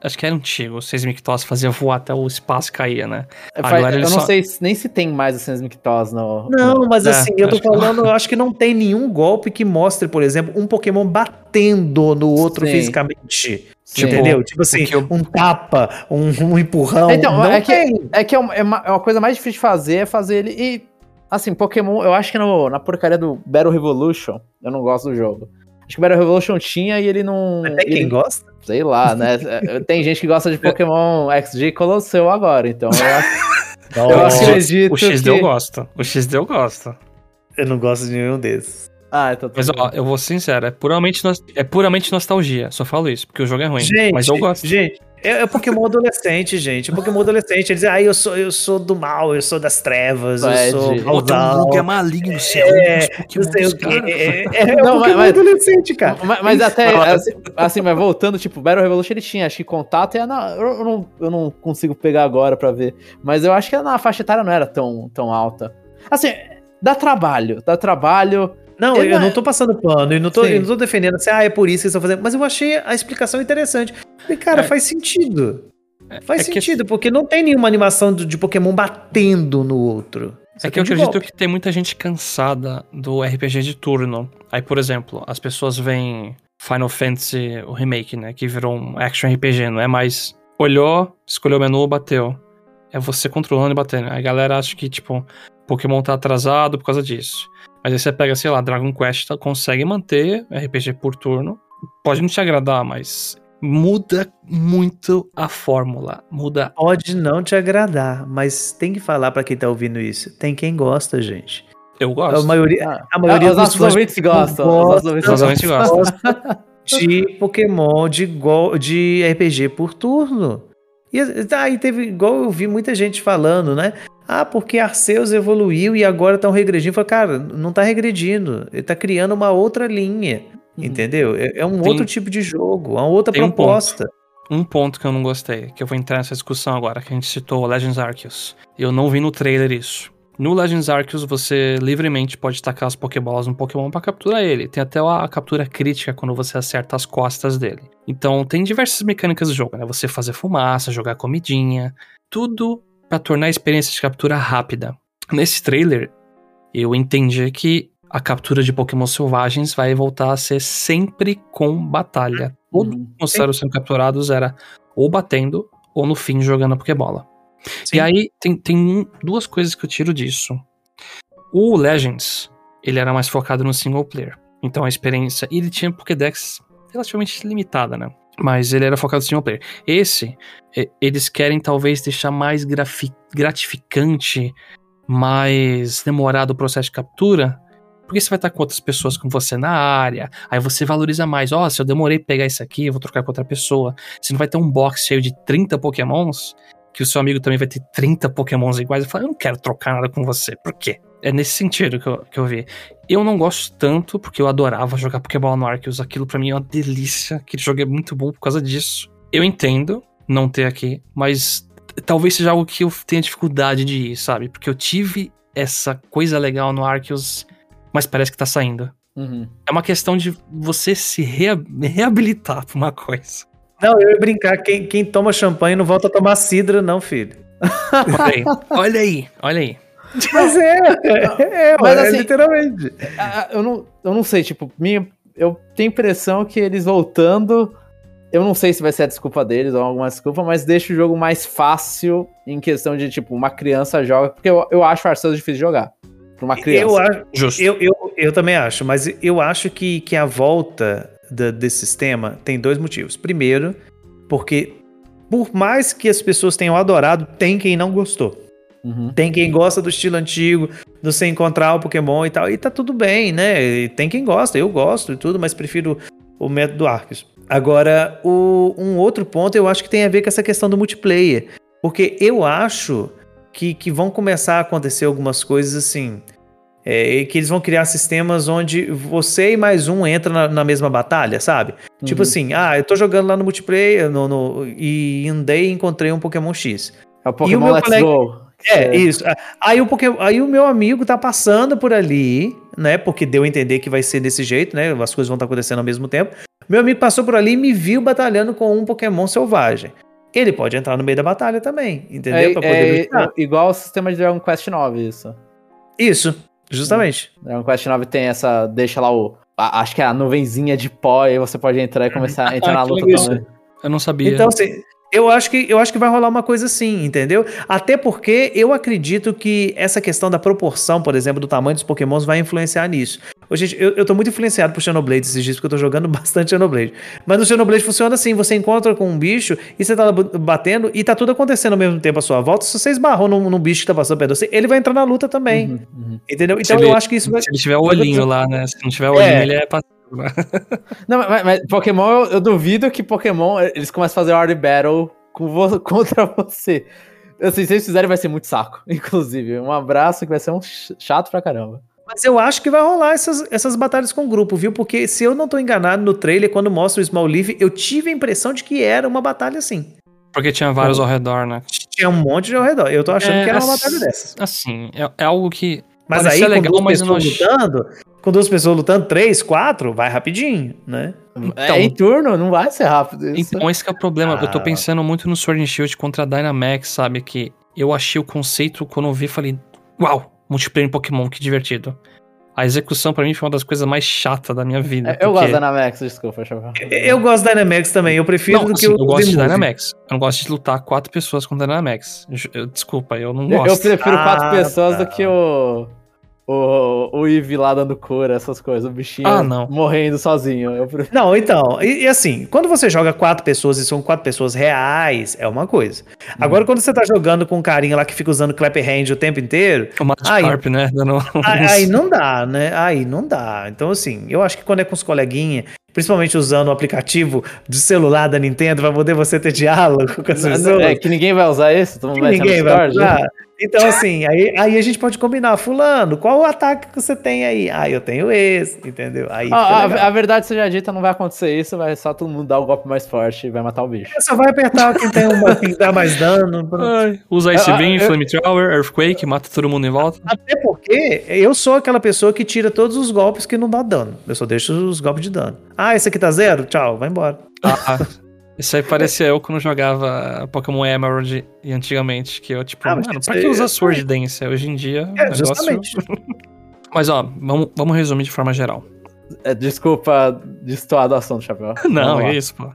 Speaker 1: Acho que era antigo. O Seismictos fazia voar até o espaço caía, né?
Speaker 2: É, Agora eu não só... sei nem se tem mais o Seismictos no.
Speaker 3: Não, mas é, assim, eu tô falando, que... eu acho que não tem nenhum golpe que mostre, por exemplo, um Pokémon batendo no outro Sim. fisicamente. Sim. Entendeu? Tipo assim, eu... um tapa, um, um empurrão.
Speaker 2: Então, é que, é que é uma, é uma coisa mais difícil de fazer é fazer ele. E, assim, Pokémon, eu acho que no, na porcaria do Battle Revolution, eu não gosto do jogo. Acho que o Battle Revolution tinha e ele não.
Speaker 3: Até quem
Speaker 2: ele,
Speaker 3: gosta?
Speaker 2: Sei lá, né? Tem gente que gosta de Pokémon XG Colosseu agora, então
Speaker 1: eu, eu acredito. O XD que... eu gosto. O XD eu gosto.
Speaker 3: Eu não gosto de nenhum desses.
Speaker 1: Ah, então Mas ó, eu vou ser sincero, é puramente, é puramente nostalgia. Só falo isso, porque o jogo é ruim. Gente, mas eu gosto.
Speaker 3: Gente, é, é Pokémon adolescente, gente. É Pokémon adolescente. Eles dizem, ah, eu sou, eu sou do mal, eu sou das trevas, eu sou
Speaker 1: malvado. O é maligno, céu. É,
Speaker 3: não sei o quê. É, é, não, Pokémon mas, adolescente, cara.
Speaker 2: Mas, mas até, assim, assim, mas voltando, tipo, Battle Revolution ele tinha, acho que contato é na, eu, não, eu não consigo pegar agora pra ver. Mas eu acho que na faixa etária não era tão, tão alta. Assim, dá trabalho, dá trabalho
Speaker 3: não, eu, eu não é- tô passando pano, e não tô, eu não tô defendendo assim, ah, é por isso que eles estão fazendo. Mas eu achei a explicação interessante. E, cara, é. faz sentido. É, faz é sentido, que... porque não tem nenhuma animação de Pokémon batendo no outro.
Speaker 1: Você é que eu acredito golpe. que tem muita gente cansada do RPG de turno. Aí, por exemplo, as pessoas veem Final Fantasy, o remake, né? Que virou um action RPG, não é mais olhou, escolheu o menu, bateu. É você controlando e batendo. Aí a galera acha que, tipo, Pokémon tá atrasado por causa disso. Mas aí você pega, sei lá, Dragon Quest, consegue manter RPG por turno. Pode não te agradar, mas muda muito a fórmula. Muda.
Speaker 3: Pode não te agradar, mas tem que falar para quem tá ouvindo isso. Tem quem gosta, gente.
Speaker 1: Eu gosto.
Speaker 3: A maioria, ah, a maioria
Speaker 2: os dos ouvintes gostam.
Speaker 3: Os ouvintes gostam. de Pokémon de, go, de RPG por turno. E aí teve, igual eu vi muita gente falando, né? Ah, porque Arceus evoluiu e agora estão regredindo. Falei, cara, não está regredindo. Ele está criando uma outra linha. Uhum. Entendeu? É, é um Tem... outro tipo de jogo, uma outra proposta.
Speaker 1: Um ponto. um ponto que eu não gostei, que eu vou entrar nessa discussão agora, que a gente citou Legends Arceus. Eu não vi no trailer isso. No Legends Arceus, você livremente pode tacar as Pokébolas no Pokémon para capturar ele. Tem até a captura crítica quando você acerta as costas dele. Então, tem diversas mecânicas do jogo, né? Você fazer fumaça, jogar comidinha, tudo para tornar a experiência de captura rápida. Nesse trailer, eu entendi que a captura de Pokémon selvagens vai voltar a ser sempre com batalha. Todos uhum. os monstros sendo capturados era ou batendo ou no fim jogando a Pokébola. Sim. E aí tem, tem duas coisas que eu tiro disso. O Legends, ele era mais focado no single player. Então a experiência. E ele tinha Pokédex relativamente limitada, né? Mas ele era focado no single player. Esse, eles querem talvez deixar mais gratificante, mais demorado o processo de captura. Porque você vai estar com outras pessoas com você na área, aí você valoriza mais. Ó, oh, se eu demorei pra pegar isso aqui, eu vou trocar com outra pessoa. Você não vai ter um box cheio de 30 pokémons, que o seu amigo também vai ter 30 pokémons iguais. Eu falo, eu não quero trocar nada com você. Por quê? É nesse sentido que eu, que eu vi. Eu não gosto tanto, porque eu adorava jogar Pokébola no Arceus. Aquilo para mim é uma delícia. Aquele jogo é muito bom por causa disso. Eu entendo não ter aqui, mas talvez seja algo que eu tenha dificuldade de ir, sabe? Porque eu tive essa coisa legal no Arceus, mas parece que tá saindo. Uhum. É uma questão de você se rea reabilitar pra uma coisa.
Speaker 3: Não, eu ia brincar, quem, quem toma champanhe não volta a tomar cidra, não, filho.
Speaker 1: olha aí, olha aí, olha aí.
Speaker 3: Mas é, é, é mas, é, assim, literalmente.
Speaker 2: Eu não, eu não sei, tipo, minha, eu tenho impressão que eles voltando, eu não sei se vai ser a desculpa deles ou alguma desculpa, mas deixa o jogo mais fácil em questão de, tipo, uma criança joga, porque eu, eu acho o Arceus difícil de jogar. Pra uma criança.
Speaker 3: Eu acho, Justo. Eu, eu, eu também acho, mas eu acho que, que a volta da, desse sistema tem dois motivos. Primeiro, porque por mais que as pessoas tenham adorado, tem quem não gostou. Uhum. Tem quem gosta do estilo antigo, do você encontrar o Pokémon e tal, e tá tudo bem, né? E tem quem gosta, eu gosto e tudo, mas prefiro o método Arceus. Agora, o, um outro ponto eu acho que tem a ver com essa questão do multiplayer. Porque eu acho que, que vão começar a acontecer algumas coisas assim. É, que eles vão criar sistemas onde você e mais um entra na, na mesma batalha, sabe? Tipo uhum. Tipo assim, ah, eu tô jogando lá no multiplayer no, no, e andei e encontrei um Pokémon X.
Speaker 2: É o Pokémon Let's colega... Go.
Speaker 3: É, isso. Aí o, Pokémon, aí o meu amigo tá passando por ali, né? Porque deu a entender que vai ser desse jeito, né? As coisas vão estar tá acontecendo ao mesmo tempo. Meu amigo passou por ali e me viu batalhando com um Pokémon selvagem. Ele pode entrar no meio da batalha também, entendeu?
Speaker 2: É, pra poder é, igual o sistema de Dragon Quest 9, isso.
Speaker 3: Isso, justamente.
Speaker 2: Dragon Quest 9 tem essa. Deixa lá o. A, acho que é a nuvenzinha de pó, e aí você pode entrar e começar a entrar na luta também.
Speaker 1: Eu não sabia.
Speaker 3: Então, assim, eu acho, que, eu acho que vai rolar uma coisa assim, entendeu? Até porque eu acredito que essa questão da proporção, por exemplo, do tamanho dos pokémons vai influenciar nisso. Ô, gente, eu, eu tô muito influenciado por Xenoblade esses dias, porque eu tô jogando bastante Xenoblade. Mas no Xenoblade funciona assim, você encontra com um bicho e você tá batendo e tá tudo acontecendo ao mesmo tempo à sua volta. Se você esbarrou num, num bicho que tá passando perto de você, ele vai entrar na luta também. Uhum, uhum. Entendeu? Então eu acho que isso vai...
Speaker 1: Se ele tiver o olhinho lá, né? Se não tiver o olhinho, é. ele é
Speaker 2: não, mas, mas Pokémon, eu, eu, duvido que Pokémon eles começam a fazer Hard Battle com vo contra você. Assim, se eles fizerem, vai ser muito saco. Inclusive, um abraço que vai ser um chato pra caramba.
Speaker 3: Mas eu acho que vai rolar essas, essas batalhas com grupo, viu? Porque se eu não tô enganado no trailer, quando mostra o Small Leaf, eu tive a impressão de que era uma batalha assim.
Speaker 1: Porque tinha vários ao redor, né?
Speaker 3: Tinha um monte de ao redor. Eu tô achando é, que era uma batalha dessas.
Speaker 1: Assim, é, é algo que.
Speaker 3: Mas aí, legal, com duas mas pessoas lutando, com duas pessoas lutando, três, quatro, vai rapidinho, né?
Speaker 2: É, então, é em turno, não vai ser rápido
Speaker 1: isso. Então, esse é o problema. Ah. Eu tô ah. pensando muito no Sword and Shield contra a Dynamax, sabe? Que eu achei o conceito, quando eu vi, falei, uau, multiplayer em Pokémon, que divertido. A execução para mim foi uma das coisas mais chatas da minha vida.
Speaker 2: Eu porque... gosto da Dynamax, desculpa,
Speaker 3: Chaval. Eu gosto da Dynamax também, eu prefiro
Speaker 1: não, do assim, que o Eu gosto de Dynamax. Eu não gosto de lutar quatro pessoas com Dynamax. Eu, desculpa, eu não gosto.
Speaker 2: Eu prefiro ah, quatro pessoas tá. do que o o, o Eve lá dando cura, essas coisas, o bichinho ah, não. morrendo sozinho. Eu...
Speaker 3: Não, então, e, e, assim, quando você joga quatro pessoas e são quatro pessoas reais, é uma coisa. Hum. Agora, quando você tá jogando com um carinha lá que fica usando clap hand o tempo inteiro.
Speaker 1: O Magikarp, né?
Speaker 3: Dando... Aí, aí não dá, né? Aí não dá. Então, assim, eu acho que quando é com os coleguinhas, principalmente usando o aplicativo de celular da Nintendo para poder você ter diálogo com as pessoas.
Speaker 2: É que ninguém vai usar isso, todo mundo
Speaker 3: vai ninguém vai usar. Então, assim, aí, aí a gente pode combinar, fulano, qual o ataque que você tem aí? Ah, eu tenho esse, entendeu? Aí
Speaker 2: ah, a, a, verdade seja dita, não vai acontecer isso, vai só todo mundo dar o golpe mais forte e vai matar o bicho.
Speaker 3: Só vai apertar quem tem uma que dá mais dano.
Speaker 1: Ai, usa Ice Beam, Flamethrower, Earthquake, mata todo mundo em volta.
Speaker 3: Até porque eu sou aquela pessoa que tira todos os golpes que não dá dano. Eu só deixo os golpes de dano. Ah, esse aqui tá zero? Tchau, vai embora. Ah,
Speaker 1: isso aí parecia eu quando jogava Pokémon Emerald e antigamente, que eu, tipo, ah, mano, pra que usar Sword é... Dance? Hoje em dia.
Speaker 3: É, negócio... justamente.
Speaker 1: mas, ó, vamos, vamos resumir de forma geral.
Speaker 2: É, desculpa destoar do assunto, Chapéu.
Speaker 1: não, é isso, pô.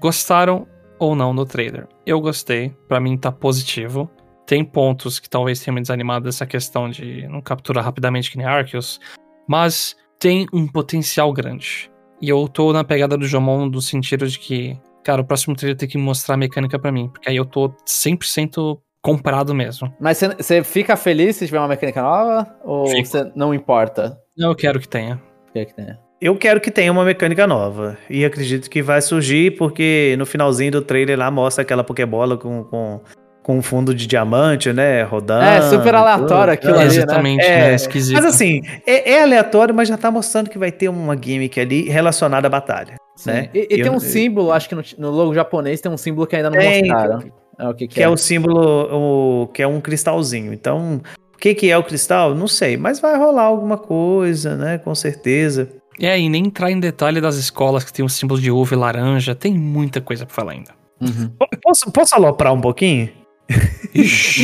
Speaker 1: Gostaram ou não do trailer? Eu gostei, pra mim tá positivo. Tem pontos que talvez tenham me desanimado dessa questão de não capturar rapidamente que nem Arceus, mas tem um potencial grande. E eu tô na pegada do Jomon do sentido de que cara, o próximo trailer tem que mostrar a mecânica para mim, porque aí eu tô 100% comprado mesmo.
Speaker 2: Mas você fica feliz se tiver uma mecânica nova? Ou você não importa?
Speaker 1: Eu quero que tenha.
Speaker 2: Quer que tenha.
Speaker 3: Eu quero que tenha uma mecânica nova. E acredito que vai surgir, porque no finalzinho do trailer lá mostra aquela Pokébola com, com, com um fundo de diamante, né? Rodando. É,
Speaker 2: super aleatório aquilo é, ali,
Speaker 1: né? Exatamente, né? É, é esquisito.
Speaker 3: Mas assim, é, é, aleatório, mas já tá mostrando que vai ter uma gimmick ali relacionada à batalha. Né?
Speaker 2: E, e tem um símbolo, acho que no, no, logo japonês tem um símbolo que ainda não tem, mostraram.
Speaker 3: É, o que, que, que é? é? o símbolo, o, que é um cristalzinho. Então, o que, que é o cristal? Não sei, mas vai rolar alguma coisa, né? Com certeza.
Speaker 1: É, e nem entrar em detalhe das escolas que tem o símbolo de uva e laranja, tem muita coisa pra falar ainda.
Speaker 3: Uhum. Posso, posso aloprar um pouquinho?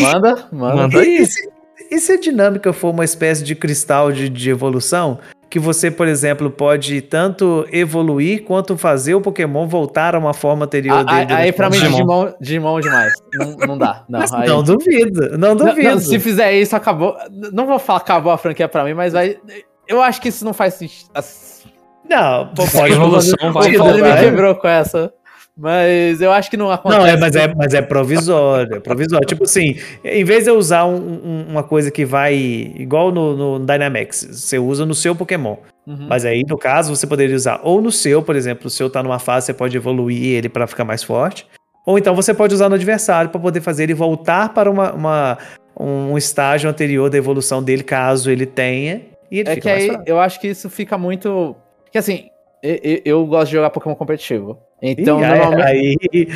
Speaker 2: manda, manda. manda
Speaker 3: e, se, e se a dinâmica for uma espécie de cristal de, de evolução, que você, por exemplo, pode tanto evoluir quanto fazer o Pokémon voltar a uma forma anterior
Speaker 2: ah, dele. Aí, pra mim, Digimon, Digimon demais. Não, não dá. Não, aí...
Speaker 3: não duvido, não duvido. Não, não,
Speaker 2: se fizer isso, acabou. Não vou falar acabou a franquia pra mim, mas vai. Eu acho que isso não faz sentido.
Speaker 3: Não,
Speaker 1: pô, pode evolução, vai.
Speaker 2: Ele me quebrou com essa. Mas eu acho que não acontece.
Speaker 3: Não, é, mas, é, mas é provisório, é provisório. tipo assim, em vez de eu usar um, um, uma coisa que vai igual no, no Dynamax, você usa no seu Pokémon. Uhum. Mas aí, no caso, você poderia usar ou no seu, por exemplo, o seu tá numa fase, você pode evoluir ele para ficar mais forte. Ou então você pode usar no adversário para poder fazer ele voltar para uma, uma, um estágio anterior da evolução dele, caso ele tenha. E ele
Speaker 2: é que aí eu acho que isso fica muito. Que assim, eu, eu gosto de jogar Pokémon competitivo. Então,
Speaker 3: Ih, normalmente... aí,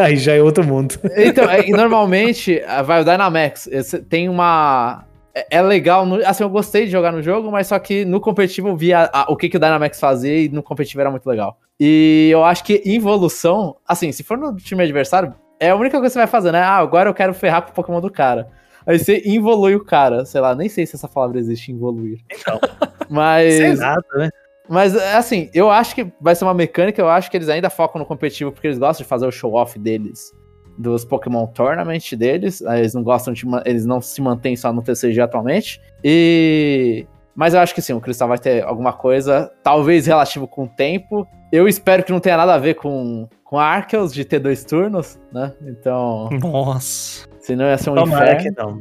Speaker 3: aí já é outro mundo.
Speaker 2: Então, normalmente, vai o Dynamax, tem uma. É, é legal, assim, eu gostei de jogar no jogo, mas só que no competitivo eu via a, o que, que o Dynamax fazia e no competitivo era muito legal. E eu acho que evolução, assim, se for no time adversário, é a única coisa que você vai fazer, né? Ah, agora eu quero ferrar com o Pokémon do cara. Aí você evolui o cara, sei lá, nem sei se essa palavra existe, evoluir. Então. Mas. Exato, né? Mas, assim, eu acho que vai ser uma mecânica, eu acho que eles ainda focam no competitivo porque eles gostam de fazer o show-off deles, dos Pokémon Tournament deles. Eles não gostam de. Eles não se mantêm só no TCG atualmente. E. Mas eu acho que sim, o Cristal vai ter alguma coisa, talvez relativo com o tempo. Eu espero que não tenha nada a ver com, com Arceus de ter dois turnos, né? Então.
Speaker 1: Nossa.
Speaker 2: Senão ia ser um Tomara inferno. que não.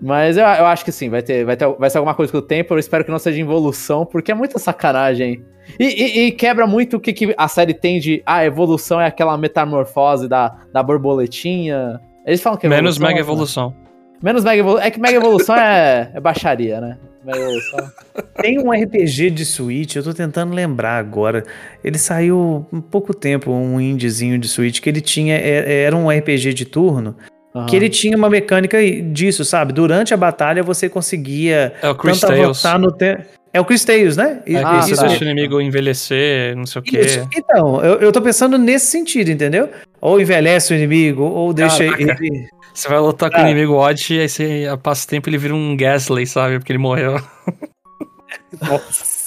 Speaker 2: Mas eu, eu acho que sim, vai ter, vai ter vai ser alguma coisa com o tempo. Eu espero que não seja evolução, porque é muita sacanagem. E, e, e, quebra muito o que, que a série tem de. Ah, evolução é aquela metamorfose da, da borboletinha. Eles falam que
Speaker 1: é Menos mega evolução.
Speaker 2: Menos mega evolução. É que mega evolução é, é baixaria, né?
Speaker 3: Tem um RPG de Switch, eu tô tentando lembrar agora. Ele saiu há pouco tempo, um indiezinho de Switch, que ele tinha. É, era um RPG de turno Uhum. Que ele tinha uma mecânica disso, sabe? Durante a batalha você conseguia
Speaker 1: é o Chris Tales.
Speaker 3: no te... É o Chris Tales, né?
Speaker 1: É, ah, isso tá. deixa o inimigo envelhecer, não sei o quê. Isso.
Speaker 3: Então, eu, eu tô pensando nesse sentido, entendeu? Ou envelhece o inimigo, ou deixa Caraca.
Speaker 1: ele... Você vai lutar com o ah. inimigo odd e aí você passa o tempo ele vira um Gasly, sabe? Porque ele morreu.
Speaker 2: Nossa.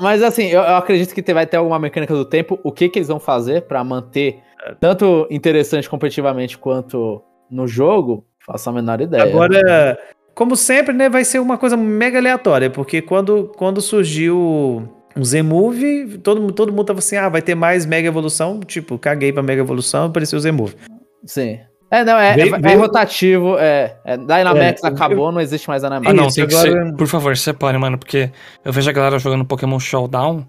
Speaker 2: Mas assim, eu, eu acredito que vai ter alguma mecânica do tempo. O que, que eles vão fazer para manter tanto interessante competitivamente quanto no jogo, faço a menor ideia.
Speaker 3: Agora, como sempre, né, vai ser uma coisa mega aleatória, porque quando, quando surgiu um Z-Move, todo, todo mundo tava assim, ah, vai ter mais Mega Evolução, tipo, caguei pra Mega Evolução, apareceu o Z-Move.
Speaker 2: Sim. É, não, é, veio, é, veio... é, rotativo, é, é Dynamax é, acabou, não existe mais Dynamax.
Speaker 1: Ah, não, tem que agora... ser, por favor, separe, mano, porque eu vejo a galera jogando Pokémon Showdown,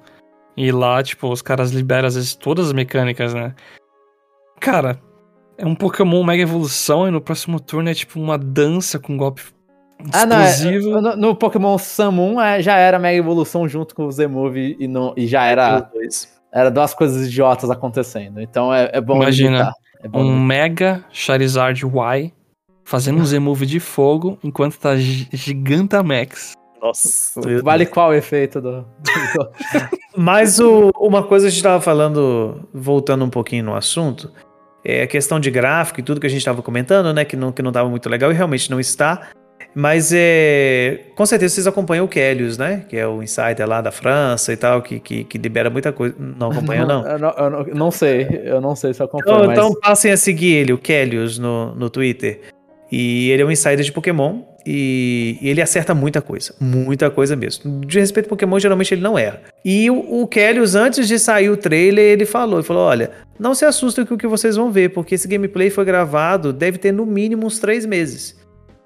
Speaker 1: e lá, tipo, os caras liberam às vezes todas as mecânicas, né? Cara, é um Pokémon Mega Evolução e no próximo turno é tipo uma dança com golpe
Speaker 2: ah, não, é, no, no, Pokémon Sun é, já era Mega Evolução junto com o Z-Move e, e já era. Era duas coisas idiotas acontecendo. Então é, é bom.
Speaker 1: Imagina é bom um Mega Charizard Y fazendo um Z-Move de fogo enquanto tá Gigantamax.
Speaker 2: Nossa. Vale qual o efeito do.
Speaker 3: Mas o, uma coisa que a gente tava falando, voltando um pouquinho no assunto, é, a questão de gráfico e tudo que a gente estava comentando, né? Que não, que não tava muito legal e realmente não está. Mas é, com certeza vocês acompanham o Kellius, né? Que é o insider lá da França e tal, que, que, que libera muita coisa. Não acompanha, não?
Speaker 2: Eu não, eu não, não sei, eu não sei se acompanha.
Speaker 3: Então, mas... então passem a seguir ele, o Kellius, no, no Twitter. E ele é um insider de Pokémon e, e ele acerta muita coisa. Muita coisa mesmo. De respeito ao Pokémon, geralmente ele não erra. E o, o antes de sair o trailer, ele falou: ele falou: olha, não se assustem com o que vocês vão ver, porque esse gameplay foi gravado, deve ter no mínimo uns três meses.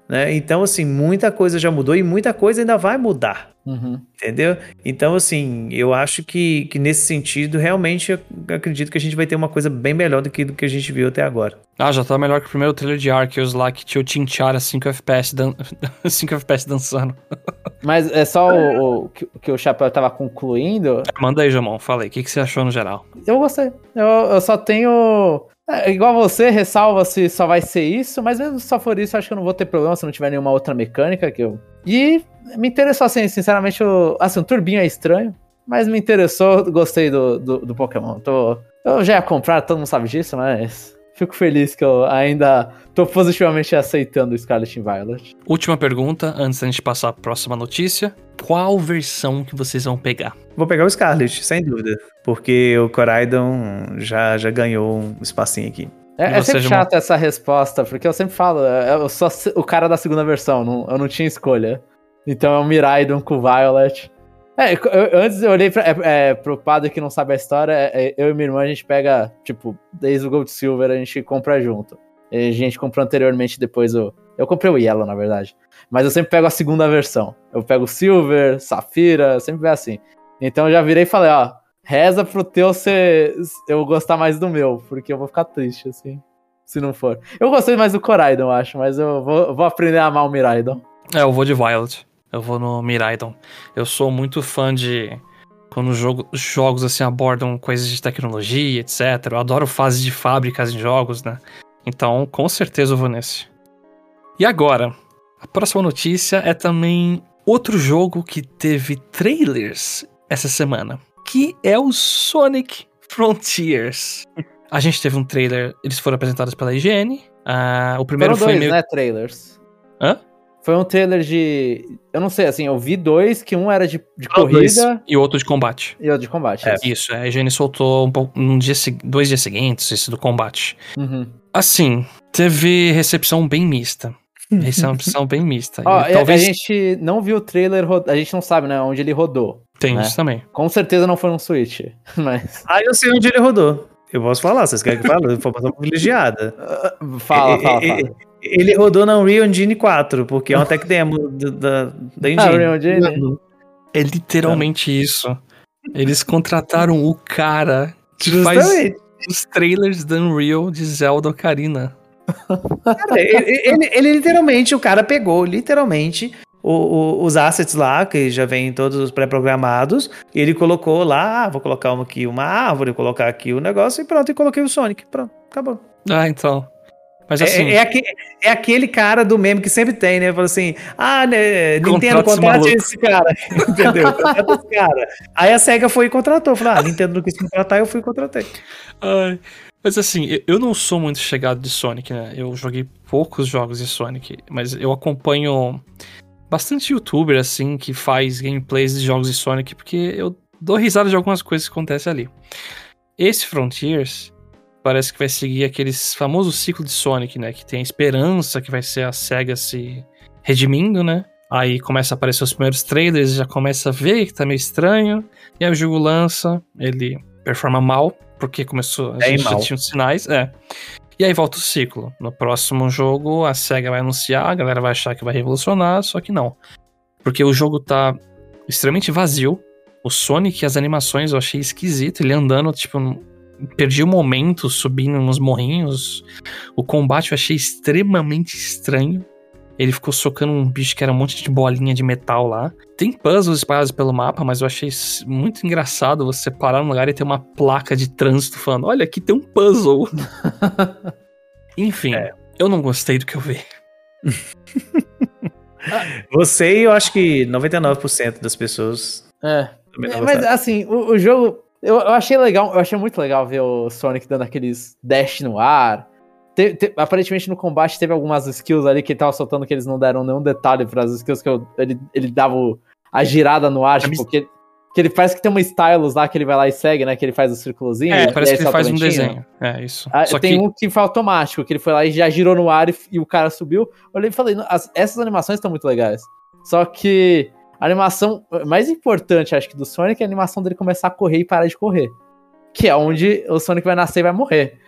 Speaker 3: Né? Então, assim, muita coisa já mudou e muita coisa ainda vai mudar. Uhum. Entendeu? Então, assim, eu acho que, que nesse sentido, realmente, acredito que a gente vai ter uma coisa bem melhor do que, do que a gente viu até agora.
Speaker 1: Ah, já tá melhor que o primeiro trailer de Arceus lá, que tinha o Tinchara 5 FPS, dan 5 FPS dançando.
Speaker 2: Mas é só o, o que, que, o Chapéu tava concluindo.
Speaker 1: Manda aí, Jamon, fala aí. O que, que você achou no geral?
Speaker 2: Eu gostei. Eu, eu só tenho é, igual você, ressalva se só vai ser isso, mas mesmo se só for isso, acho que eu não vou ter problema se não tiver nenhuma outra mecânica que eu. E me interessou assim, sinceramente, o... assim, o turbinho é estranho, mas me interessou, gostei do, do, do Pokémon. Tô... Eu já ia comprar, todo mundo sabe disso, mas fico feliz que eu ainda tô positivamente aceitando o Scarlet Violet.
Speaker 1: Última pergunta, antes da gente passar a próxima notícia. Qual versão que vocês vão pegar?
Speaker 3: Vou pegar o Scarlet, sem dúvida. Porque o Coraidon já, já ganhou um espacinho aqui.
Speaker 2: É, é sempre chato uma... essa resposta, porque eu sempre falo, é, eu sou o cara da segunda versão, não, eu não tinha escolha. Então é o Miraidon com o Violet. É, eu, antes eu olhei pra, é, é, pro padre que não sabe a história, é, é, eu e minha irmã a gente pega, tipo, desde o Gold Silver a gente compra junto. A gente comprou anteriormente depois o. Eu comprei o Yellow, na verdade. Mas eu sempre pego a segunda versão. Eu pego Silver, Safira, sempre é assim. Então eu já virei e falei, ó, reza pro teu ser. Eu gostar mais do meu, porque eu vou ficar triste, assim. Se não for. Eu gostei mais do Coraidon, acho, mas eu vou, vou aprender a amar o Miraidon.
Speaker 1: É, eu vou de Violet. Eu vou no Miraidon. Eu sou muito fã de. Quando jogo, jogos assim abordam coisas de tecnologia, etc. Eu adoro fases de fábricas em jogos, né? Então, com certeza eu vou nesse. E agora, a próxima notícia é também outro jogo que teve trailers essa semana, que é o Sonic Frontiers. A gente teve um trailer, eles foram apresentados pela IGN. Ah, o primeiro
Speaker 2: Foram
Speaker 1: foi
Speaker 2: dois,
Speaker 1: meio...
Speaker 2: né, trailers.
Speaker 1: Hã?
Speaker 2: Foi um trailer de. Eu não sei, assim, eu vi dois, que um era de, de oh, corrida. Dois.
Speaker 1: E outro de combate.
Speaker 2: E outro de combate.
Speaker 1: É, isso. A IGN soltou um pouco, um dia, dois dias seguintes esse do combate. Uhum. Assim, teve recepção bem mista. Recepção bem mista.
Speaker 2: Ó, talvez... A gente não viu o trailer, a gente não sabe, né, onde ele rodou.
Speaker 1: Tem
Speaker 2: né?
Speaker 1: isso também.
Speaker 2: Com certeza não foi no Switch, mas...
Speaker 3: Ah, eu sei onde ele rodou. Eu posso falar, vocês querem que eu fale? Informação privilegiada.
Speaker 2: fala, fala, fala.
Speaker 3: Ele rodou na Unreal Engine 4, porque é uma tech demo da, da Engine. Ah, Unreal Engine?
Speaker 1: É literalmente é. isso. Eles contrataram o cara que Justamente. faz os trailers da Unreal de Zelda Ocarina.
Speaker 3: Cara, ele, ele, ele, literalmente, o cara pegou literalmente o, o, os assets lá, que já vem todos pré-programados, e ele colocou lá, ah, vou colocar aqui uma árvore, colocar aqui o um negócio, e pronto, e coloquei o Sonic. Pronto, acabou.
Speaker 1: Ah, então.
Speaker 3: Mas é, assim. É, é, aquele, é, aquele, cara do meme que sempre tem, né? Fala assim: ah, né, Nintendo contrata esse cara. Entendeu? Contrata esse cara. Aí a SEGA foi e contratou. Falou: ah, Nintendo não quis contratar, eu fui e contratei.
Speaker 1: Ai. Mas assim, eu não sou muito chegado de Sonic, né? Eu joguei poucos jogos de Sonic, mas eu acompanho bastante youtuber, assim, que faz gameplays de jogos de Sonic, porque eu dou risada de algumas coisas que acontecem ali. Esse Frontiers parece que vai seguir aquele famoso ciclo de Sonic, né? Que tem a esperança que vai ser a SEGA se redimindo, né? Aí começa a aparecer os primeiros trailers, já começa a ver que tá meio estranho. E aí o jogo lança, ele performa mal, porque começou. A
Speaker 3: é gente mal. já
Speaker 1: tinha os sinais. É. E aí volta o ciclo. No próximo jogo, a SEGA vai anunciar, a galera vai achar que vai revolucionar, só que não. Porque o jogo tá extremamente vazio. O Sonic, as animações eu achei esquisito. Ele andando, tipo, perdi o momento subindo nos morrinhos. O combate eu achei extremamente estranho. Ele ficou socando um bicho que era um monte de bolinha de metal lá. Tem puzzles espalhados pelo mapa, mas eu achei muito engraçado você parar num lugar e ter uma placa de trânsito falando: Olha, aqui tem um puzzle. Enfim, é. eu não gostei do que eu vi.
Speaker 3: você e eu acho que 99% das pessoas.
Speaker 2: É. é mas assim, o, o jogo. Eu, eu achei legal, eu achei muito legal ver o Sonic dando aqueles dash no ar te, te, aparentemente no combate teve algumas skills ali que ele tava soltando que eles não deram nenhum detalhe para as skills que eu, ele, ele dava o, a girada no ar, tipo, que, que ele parece que tem uma stylus lá que ele vai lá e segue, né? Que ele faz o círculozinho.
Speaker 1: É, parece que ele faz um desenho. É, isso.
Speaker 2: Ah, Só tem que... um que foi automático, que ele foi lá e já girou no ar e, e o cara subiu. Eu olhei e falei, as, essas animações estão muito legais. Só que a animação mais importante, acho que, do Sonic é a animação dele começar a correr e parar de correr. Que é onde o Sonic vai nascer e vai morrer.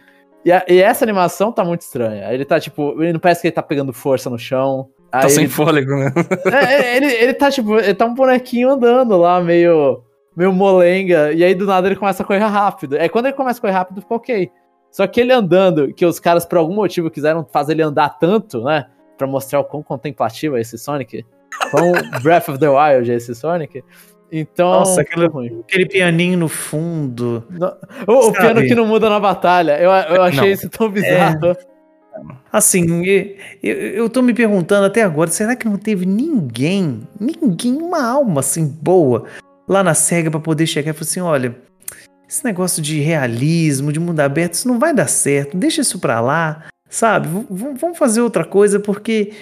Speaker 2: E, a, e, essa animação tá muito estranha. Ele tá, tipo, ele não parece que ele tá pegando força no chão.
Speaker 1: Tá sem fôlego, né?
Speaker 2: É, é, ele, ele tá, tipo, ele tá um bonequinho andando lá, meio, meio molenga. E aí, do nada, ele começa a correr rápido. É quando ele começa a correr rápido, fica ok. Só que ele andando, que os caras, por algum motivo, quiseram fazer ele andar tanto, né? Pra mostrar o quão contemplativo é esse Sonic. Quão Breath of the Wild esse Sonic. Então.
Speaker 3: Nossa, aquele, aquele pianinho no fundo.
Speaker 2: o, o, piano que não muda na batalha. Eu, eu achei não. isso tão bizarro. É...
Speaker 3: Assim, eu, eu tô me perguntando até agora, será que não teve ninguém, ninguém, uma alma assim boa lá na SEGA para poder chegar e falar assim, olha, esse negócio de realismo, de mundo aberto, isso não vai dar certo, deixa isso pra lá, sabe? V vamos fazer outra coisa, porque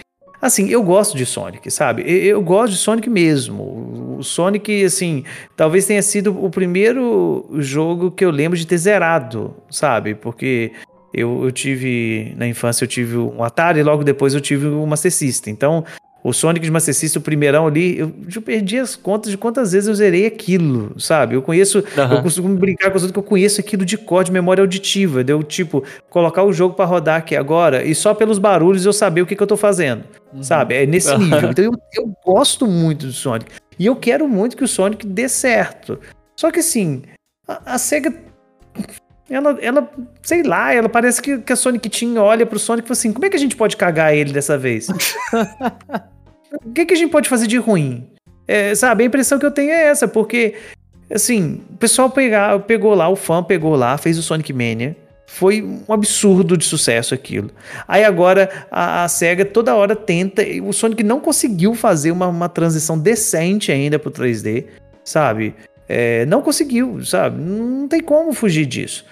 Speaker 3: Assim, eu gosto de Sonic, sabe? Eu, gosto de Sonic mesmo. O Sonic, assim, talvez tenha sido o primeiro jogo que eu lembro de ter zerado, sabe? Porque eu, eu tive, na infância, eu tive um Atari e logo depois eu tive o Master System. Então, O Sonic de Master System, o primeirão ali, eu, eu perdi as contas de quantas vezes eu zerei aquilo, sabe? Eu conheço, uhum. eu costumo brincar com os outros que eu conheço aquilo de cor, de memória auditiva. Deu tipo, colocar o jogo para rodar aqui agora e só pelos barulhos eu saber o que, que eu tô fazendo, uhum. sabe? É nesse nível. Então eu, eu gosto muito do Sonic. E eu quero muito que o Sonic dê certo. Só que assim, a, a SEGA ela, ela, sei lá, ela parece que, que a Sonic Team olha pro Sonic e fala assim: como é que a gente pode cagar ele dessa vez? o que, que a gente pode fazer de ruim? É, sabe, a impressão que eu tenho é essa, porque, assim, o pessoal pegar, pegou lá, o fã pegou lá, fez o Sonic Mania. Foi um absurdo de sucesso aquilo. Aí agora a, a SEGA toda hora tenta. O Sonic não conseguiu fazer uma, uma transição decente ainda pro 3D, sabe? É, não conseguiu, sabe? Não tem como fugir disso.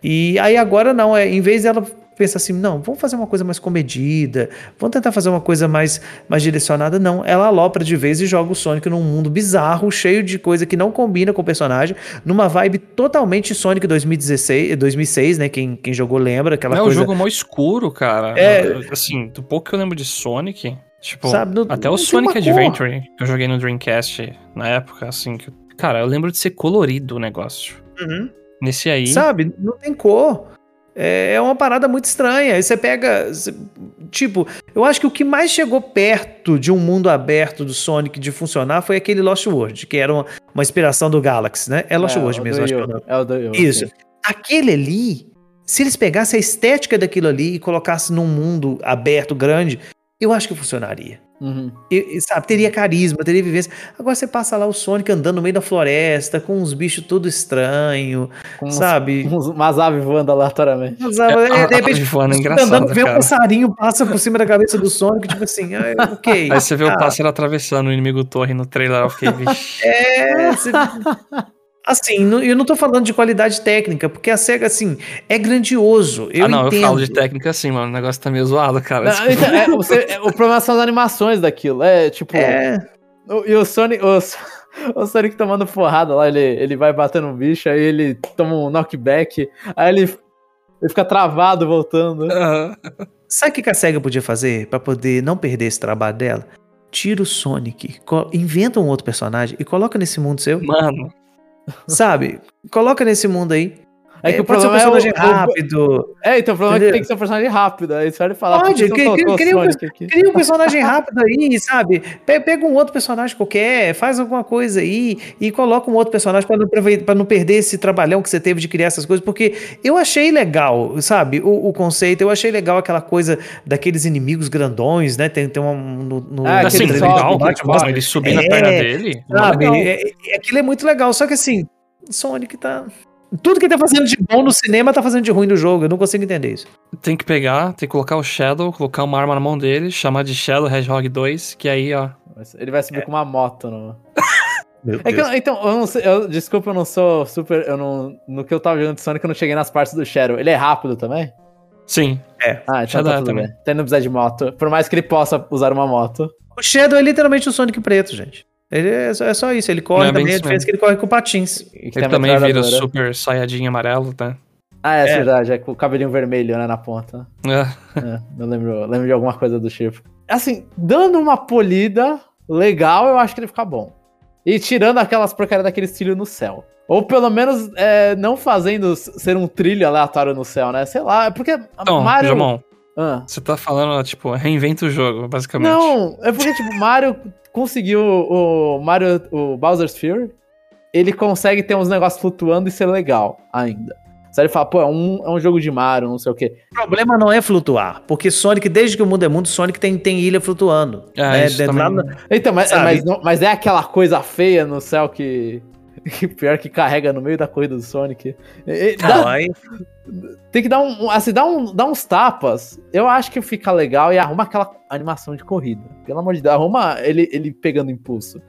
Speaker 3: E aí agora não, é, em vez dela pensar assim, não, vamos fazer uma coisa mais comedida, vamos tentar fazer uma coisa mais, mais direcionada, não. Ela alopra de vez e joga o Sonic num mundo bizarro, cheio de coisa que não combina com o personagem, numa vibe totalmente Sonic 2016, 2006, né? Quem, quem jogou lembra aquela
Speaker 1: é
Speaker 3: coisa.
Speaker 1: É um jogo mó escuro, cara. É, assim, do pouco que eu lembro de Sonic, tipo, Sabe, até o Sonic Adventure que eu joguei no Dreamcast na época, assim, que, cara, eu lembro de ser colorido o negócio. Uhum. Nesse aí.
Speaker 3: Sabe? Não tem cor. É, é uma parada muito estranha. Aí você pega. tipo, eu acho que o que mais chegou perto de um mundo aberto do Sonic de funcionar foi aquele Lost World, que era uma, uma inspiração do Galaxy, né? É Lost é, World mesmo, acho que é, é o do Isso. Aquele ali, se eles pegassem a estética daquilo ali e colocassem num mundo aberto, grande, eu acho que funcionaria. Uhum. E, sabe, teria carisma, teria vivência. Agora você passa lá o Sonic andando no meio da floresta, com uns bichos tudo estranho, com sabe?
Speaker 2: Uns, umas aves voando aleatoriamente. Umas
Speaker 3: aves, é, de repente, voando, é andando, vê um passarinho, passa por cima da cabeça do Sonic, tipo assim, ah, ok.
Speaker 1: Aí você vê ah. o pássaro atravessando o inimigo torre no trailer, eu fiquei,
Speaker 3: vixe. É, você... Assim, eu não tô falando de qualidade técnica, porque a SEGA, assim, é grandioso. Eu ah, não, entendo. eu falo
Speaker 1: de técnica assim, mano. O negócio tá meio zoado, cara. Não,
Speaker 2: então, é, você, é, o problema são as animações daquilo. É, tipo... É... O, e o Sonic... O, o Sonic tomando porrada lá, ele, ele vai batendo um bicho, aí ele toma um knockback, aí ele, ele fica travado voltando. Uhum.
Speaker 3: Sabe o que a SEGA podia fazer para poder não perder esse trabalho dela? Tira o Sonic, inventa um outro personagem e coloca nesse mundo seu.
Speaker 1: Mano...
Speaker 3: Sabe? Coloca nesse mundo aí. É que é, o problema ser um personagem é o, rápido.
Speaker 2: É, então o problema entendeu? é que tem que ser um personagem rápido. Aí você vai falar.
Speaker 3: Pode, cria, um, cria um personagem rápido aí, sabe? Pega um outro personagem qualquer, faz alguma coisa aí e coloca um outro personagem para não, pra não perder esse trabalhão que você teve de criar essas coisas. Porque eu achei legal, sabe? O, o conceito, eu achei legal aquela coisa daqueles inimigos grandões, né? Tem, tem um. No, no,
Speaker 1: ah, assim, legal, bate, ele subir é, na perna dele.
Speaker 3: Sabe? É, é, aquilo é muito legal. Só que assim, Sonic tá. Tudo que ele tá fazendo de bom no cinema tá fazendo de ruim no jogo. Eu não consigo entender isso.
Speaker 1: Tem que pegar, tem que colocar o Shadow, colocar uma arma na mão dele, chamar de Shadow Hedgehog 2, que aí, ó.
Speaker 2: Ele vai subir é. com uma moto no. é que, então, eu não sei, eu, desculpa, eu não sou super. Eu não, no que eu tava jogando de Sonic, eu não cheguei nas partes do Shadow. Ele é rápido também?
Speaker 1: Sim.
Speaker 2: É. Ah, então Shadow tá tudo também. bem. Tem não precisar de moto. Por mais que ele possa usar uma moto.
Speaker 3: O Shadow é literalmente o Sonic preto, gente. Ele é só, é só isso, ele corre é também, a diferença é que ele corre com patins.
Speaker 1: Ele também vira super saiadinho amarelo, tá?
Speaker 2: Ah, é, é, verdade, é com o cabelinho vermelho, né, na ponta. É. é eu lembro, lembro de alguma coisa do tipo. Assim, dando uma polida legal, eu acho que ele fica bom. E tirando aquelas porcarias daquele trilho no céu. Ou pelo menos é, não fazendo ser um trilho aleatório no céu, né? Sei lá, é porque
Speaker 1: então, Mario... Jamon, ah. você tá falando, tipo, reinventa o jogo, basicamente.
Speaker 2: Não, é porque, tipo, Mario conseguiu o Mario, o Bowser's Fury, ele consegue ter uns negócios flutuando e ser legal ainda. Você ele fala, pô, é um, é um jogo de Mario, não sei o quê.
Speaker 3: O problema não é flutuar, porque Sonic, desde que o mundo é mundo, Sonic tem, tem ilha flutuando.
Speaker 2: É, né? isso também... Então, mas, mas, mas, é aquela coisa feia no céu que, que pior que carrega no meio da corrida do Sonic. Dá, aí... Tem que dar um. Assim, dar, um, dar uns tapas. Eu acho que fica legal e arruma aquela animação de corrida. Pelo amor de Deus, arruma ele, ele pegando impulso.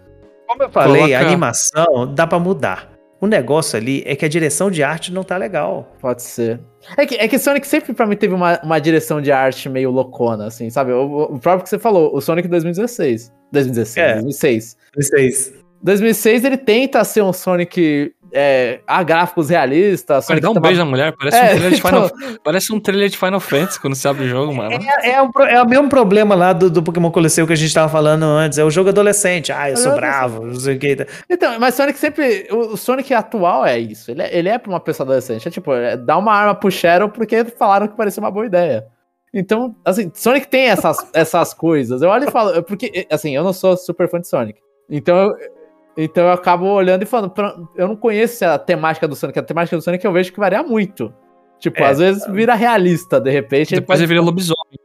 Speaker 3: Como eu falei, Coloca... a animação dá para mudar. O negócio ali é que a direção de arte não tá legal.
Speaker 2: Pode ser. É que, é que Sonic sempre pra mim teve uma, uma direção de arte meio loucona, assim, sabe? O, o próprio que você falou, o Sonic 2016. 2016, é. 2006.
Speaker 3: 2006.
Speaker 2: 2006 ele tenta ser um Sonic é, ah, gráficos realistas.
Speaker 1: Ele dá um beijo na mulher, parece, é, um trailer de Final, então... parece um trailer de Final Fantasy quando você abre o jogo, mano.
Speaker 3: É, é, o, é o mesmo problema lá do, do Pokémon Coliseu que a gente tava falando antes, é o jogo adolescente, ah, eu sou bravo, não sei o que.
Speaker 2: Então, mas Sonic sempre, o Sonic atual é isso, ele é, ele é pra uma pessoa adolescente, é tipo, é, dá uma arma pro Shadow porque falaram que parecia uma boa ideia. Então, assim, Sonic tem essas, essas coisas. Eu olho e falo, porque, assim, eu não sou super fã de Sonic. Então, eu, então eu acabo olhando e falando, eu não conheço a temática do Sonic. A temática do Sonic eu vejo que varia muito. Tipo, é, às vezes vira realista, de repente.
Speaker 1: Depois ele vira lobisomem.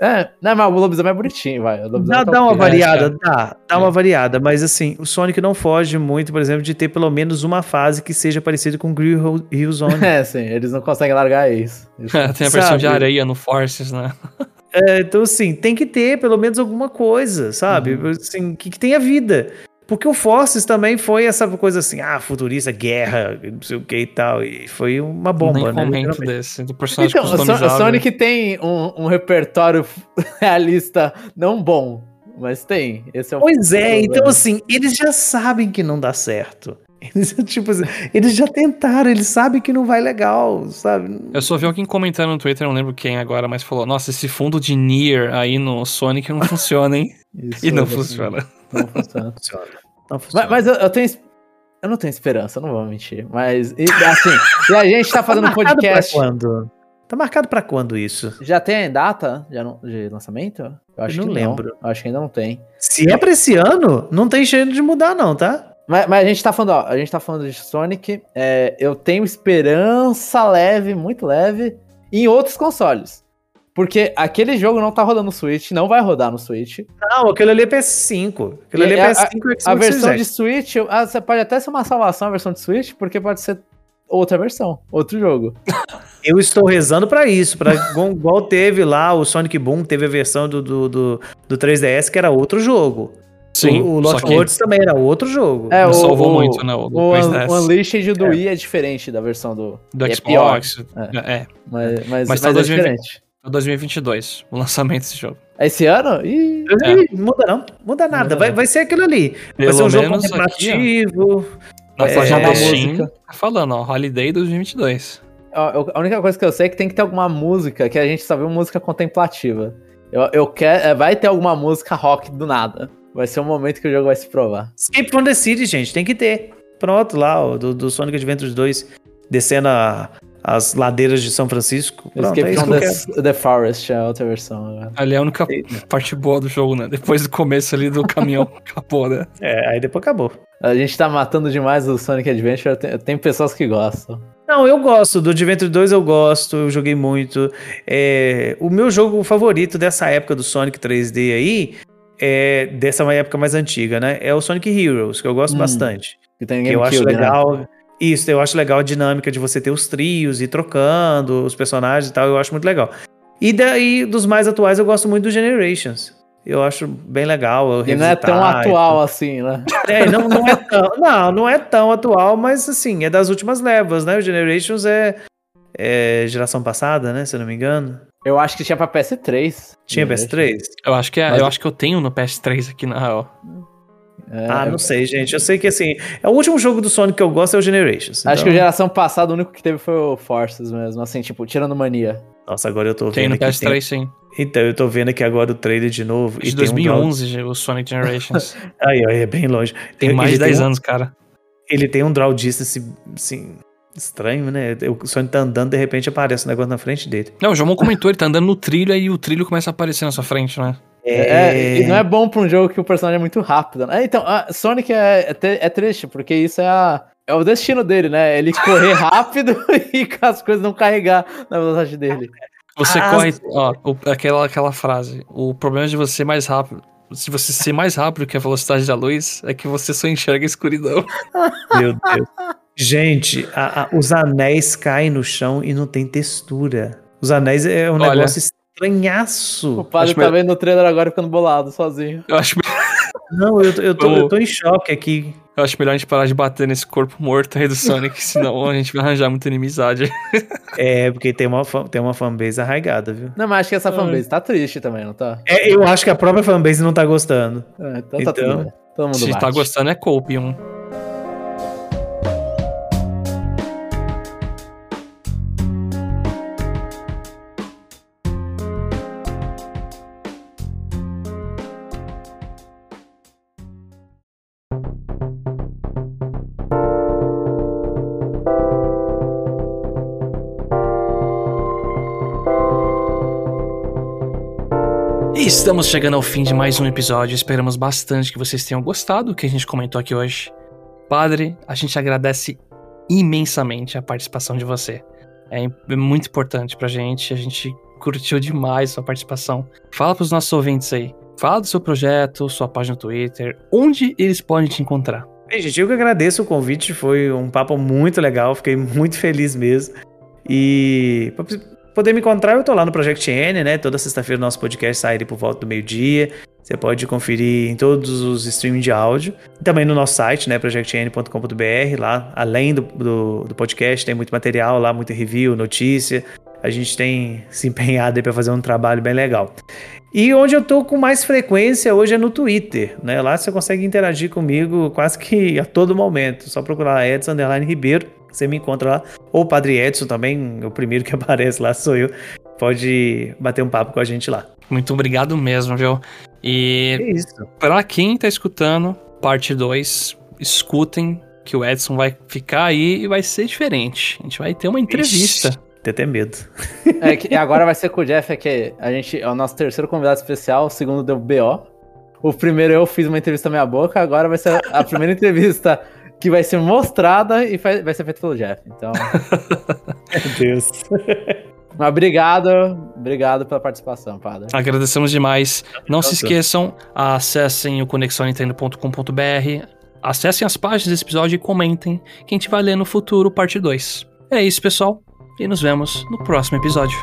Speaker 2: É, não, mas o lobisomem é bonitinho, vai.
Speaker 3: Dá, tá dá uma variada, dá, dá é. uma variada, mas assim, o Sonic não foge muito, por exemplo, de ter pelo menos uma fase que seja parecida com Grill Hill Zone.
Speaker 2: É, sim, eles não conseguem largar isso.
Speaker 1: isso. É, tem a versão sabe? de areia no Forces, né?
Speaker 3: É, então, assim, tem que ter pelo menos alguma coisa, sabe? Uhum. Assim, que, que tenha vida. Porque o Forces também foi essa coisa assim, ah, futurista, guerra, não sei o que e tal. E foi uma bomba,
Speaker 1: Nem né? Um desse, do personagem então,
Speaker 2: o Sonic tem um, um, repertório realista não bom, mas tem. Esse é
Speaker 3: o pois é, então assim, eles já sabem que não dá certo. Eles, tipo, assim, eles já tentaram, eles sabem que não vai legal, sabe?
Speaker 1: Eu só vi alguém comentando no Twitter, não lembro quem agora, mas falou: Nossa, esse fundo de Nier aí no Sonic não funciona, hein? Isso, e não funciona. Não funciona.
Speaker 2: Não funciona. Mas, mas eu, eu, tenho. Eu não tenho esperança, não vou mentir. Mas, e, assim, e a gente tá fazendo tá um podcast.
Speaker 3: Pra quando? Tá marcado pra quando isso?
Speaker 2: Já tem data de lançamento?
Speaker 3: Eu acho eu não que lembro.
Speaker 2: Não. Eu acho que ainda não tem.
Speaker 3: Se é pra esse ano, não tem jeito de mudar, não, tá?
Speaker 2: Mas, mas, a gente tá falando, ó, a gente tá falando de Sonic. É, eu tenho esperança leve, muito leve, em outros consoles. Porque aquele jogo não tá rodando no Switch, não vai rodar no Switch.
Speaker 3: Não, aquele ali é PS5. Aquele ali é PS5
Speaker 2: A, a, a versão de Switch, ah, você pode até ser uma salvação a versão de Switch, porque pode ser outra versão, outro jogo.
Speaker 3: Eu estou rezando para isso, para igual teve lá o Sonic Boom, teve a versão do, do, do, do 3DS que era outro jogo.
Speaker 1: Sim,
Speaker 3: o, o Lost que... Words também era outro jogo.
Speaker 1: É, o, salvou o, muito, né? O,
Speaker 2: o, o Unleashed do é. Wii é diferente da versão do...
Speaker 1: Do é Xbox.
Speaker 2: É. é. Mas, mas, mas, tá mas é diferente.
Speaker 1: 2022, o lançamento desse jogo.
Speaker 2: É esse ano? Ih,
Speaker 3: é. muda não, muda nada. Vai, vai ser aquilo ali.
Speaker 1: Pelo
Speaker 3: vai ser
Speaker 1: um jogo contemplativo. Na página da Steam, tá falando, ó, Holiday 2022.
Speaker 2: A única coisa que eu sei é que tem que ter alguma música, que a gente só viu música contemplativa. Eu, eu quero, vai ter alguma música rock do nada. Vai ser um momento que o jogo vai se provar.
Speaker 3: Escape from the City, gente, tem que ter. Pronto, lá, ó, do, do Sonic Adventures 2, descendo a, as ladeiras de São Francisco.
Speaker 2: Pronto, Escape é from the, the, Forest é a outra versão. Né?
Speaker 1: Ali é a única parte boa do jogo, né? Depois do começo ali do caminhão, acabou, né?
Speaker 3: É, aí depois acabou.
Speaker 2: A gente tá matando demais o Sonic Adventure, tem, tem pessoas que gostam.
Speaker 3: Não, eu gosto. Do Adventure 2 eu gosto, eu joguei muito. É, o meu jogo favorito dessa época do Sonic 3D aí, é, dessa época mais antiga, né? É o Sonic Heroes, que eu gosto hum, bastante. Que, tem que eu acho né? legal. Né? Isso, eu acho legal a dinâmica de você ter os trios e trocando os personagens e tal, eu acho muito legal. E daí, dos mais atuais, eu gosto muito do Generations. Eu acho bem legal.
Speaker 2: E não é tão atual assim, né?
Speaker 3: É, não, não é tão. Não, não é tão atual, mas assim, é das últimas levas, né? O Generations é, é geração passada, né? Se eu não me engano.
Speaker 2: Eu acho que tinha pra PS3.
Speaker 3: Tinha PS3?
Speaker 1: Eu acho que é, mas... eu acho que eu tenho no PS3 aqui na real.
Speaker 3: É, ah, não sei, gente. Eu sei que assim, é o último jogo do Sonic que eu gosto é o Generations.
Speaker 2: Acho então... que a geração passada o único que teve foi o Forces mesmo, assim, tipo, tirando mania.
Speaker 3: Nossa, agora eu tô
Speaker 1: tem
Speaker 3: vendo.
Speaker 1: Tem no PS3, tem... sim.
Speaker 3: Então, eu tô vendo aqui agora o trailer de novo.
Speaker 1: De 2011, um o Sonic Generations.
Speaker 3: aí, aí, é bem longe.
Speaker 1: Tem mais de 10 tem anos, cara.
Speaker 3: Ele tem um draw distance, assim, estranho, né? O Sonic tá andando, de repente aparece um negócio na frente dele.
Speaker 1: Não, o João comentou, ele tá andando no trilho e o trilho começa a aparecer na sua frente, né?
Speaker 2: É, é, e não é bom pra um jogo que o personagem é muito rápido. Né? Então, Sonic é, é, é, triste, porque isso é, a, é o destino dele, né? Ele correr rápido e as coisas não carregar na velocidade dele.
Speaker 1: Você ah, corre, ó, aquela, aquela frase. O problema de você ser mais rápido. Se você ser mais rápido que a velocidade da luz, é que você só enxerga a escuridão.
Speaker 3: Meu Deus. Gente, a, a, os anéis caem no chão e não tem textura. Os anéis é um Olha, negócio estranhaço.
Speaker 2: O padre tá vendo o trailer agora ficando bolado sozinho.
Speaker 1: Eu acho
Speaker 3: Não, eu, eu, tô, eu tô em choque aqui.
Speaker 1: Eu acho melhor a gente parar de bater nesse corpo morto aí do Sonic, senão a gente vai arranjar muita inimizade.
Speaker 3: É, porque tem uma, tem uma fanbase arraigada, viu?
Speaker 2: Não, mas acho que essa fanbase tá triste também, não tá?
Speaker 3: É, eu acho que a própria fanbase não tá gostando. É,
Speaker 2: então, tá então tudo, todo mundo
Speaker 1: Se tá bate. tá gostando é Copium. Estamos chegando ao fim de mais um episódio. Esperamos bastante que vocês tenham gostado do que a gente comentou aqui hoje. Padre, a gente agradece imensamente a participação de você. É, é muito importante pra gente. A gente curtiu demais sua participação. Fala pros nossos ouvintes aí. Fala do seu projeto, sua página no Twitter, onde eles podem te encontrar.
Speaker 3: Bem, gente, eu que agradeço o convite, foi um papo muito legal, fiquei muito feliz mesmo. E poder me encontrar, eu tô lá no Project N, né? Toda sexta-feira nosso podcast sai por volta do meio-dia. Você pode conferir em todos os streams de áudio. Também no nosso site, né? projectn.com.br. Lá, além do, do, do, podcast, tem muito material lá, muito review, notícia. A gente tem se empenhado aí para fazer um trabalho bem legal. E onde eu tô com mais frequência hoje é no Twitter, né? Lá você consegue interagir comigo quase que a todo momento. Só procurar Edson Ribeiro, você me encontra lá. Ou o Padre Edson também, o primeiro que aparece lá sou eu. Pode bater um papo com a gente lá.
Speaker 1: Muito obrigado mesmo, viu? E é isso. para quem tá escutando, parte 2, escutem que o Edson vai ficar aí e vai ser diferente. A gente vai ter uma entrevista. Ixi,
Speaker 3: tem até medo.
Speaker 2: É que agora vai ser com o Jeff, é que a gente é o nosso terceiro convidado especial, o segundo deu BO. O primeiro eu fiz uma entrevista meia boca, agora vai ser a primeira entrevista que vai ser mostrada e vai ser feita pelo Jeff. Então.
Speaker 3: Meu Deus.
Speaker 2: Mas obrigado, obrigado pela participação, padre.
Speaker 1: Agradecemos demais. Não se esqueçam, acessem o conexãonintendo.com.br, acessem as páginas desse episódio e comentem que a gente vai ler no futuro parte 2. É isso, pessoal, e nos vemos no próximo episódio.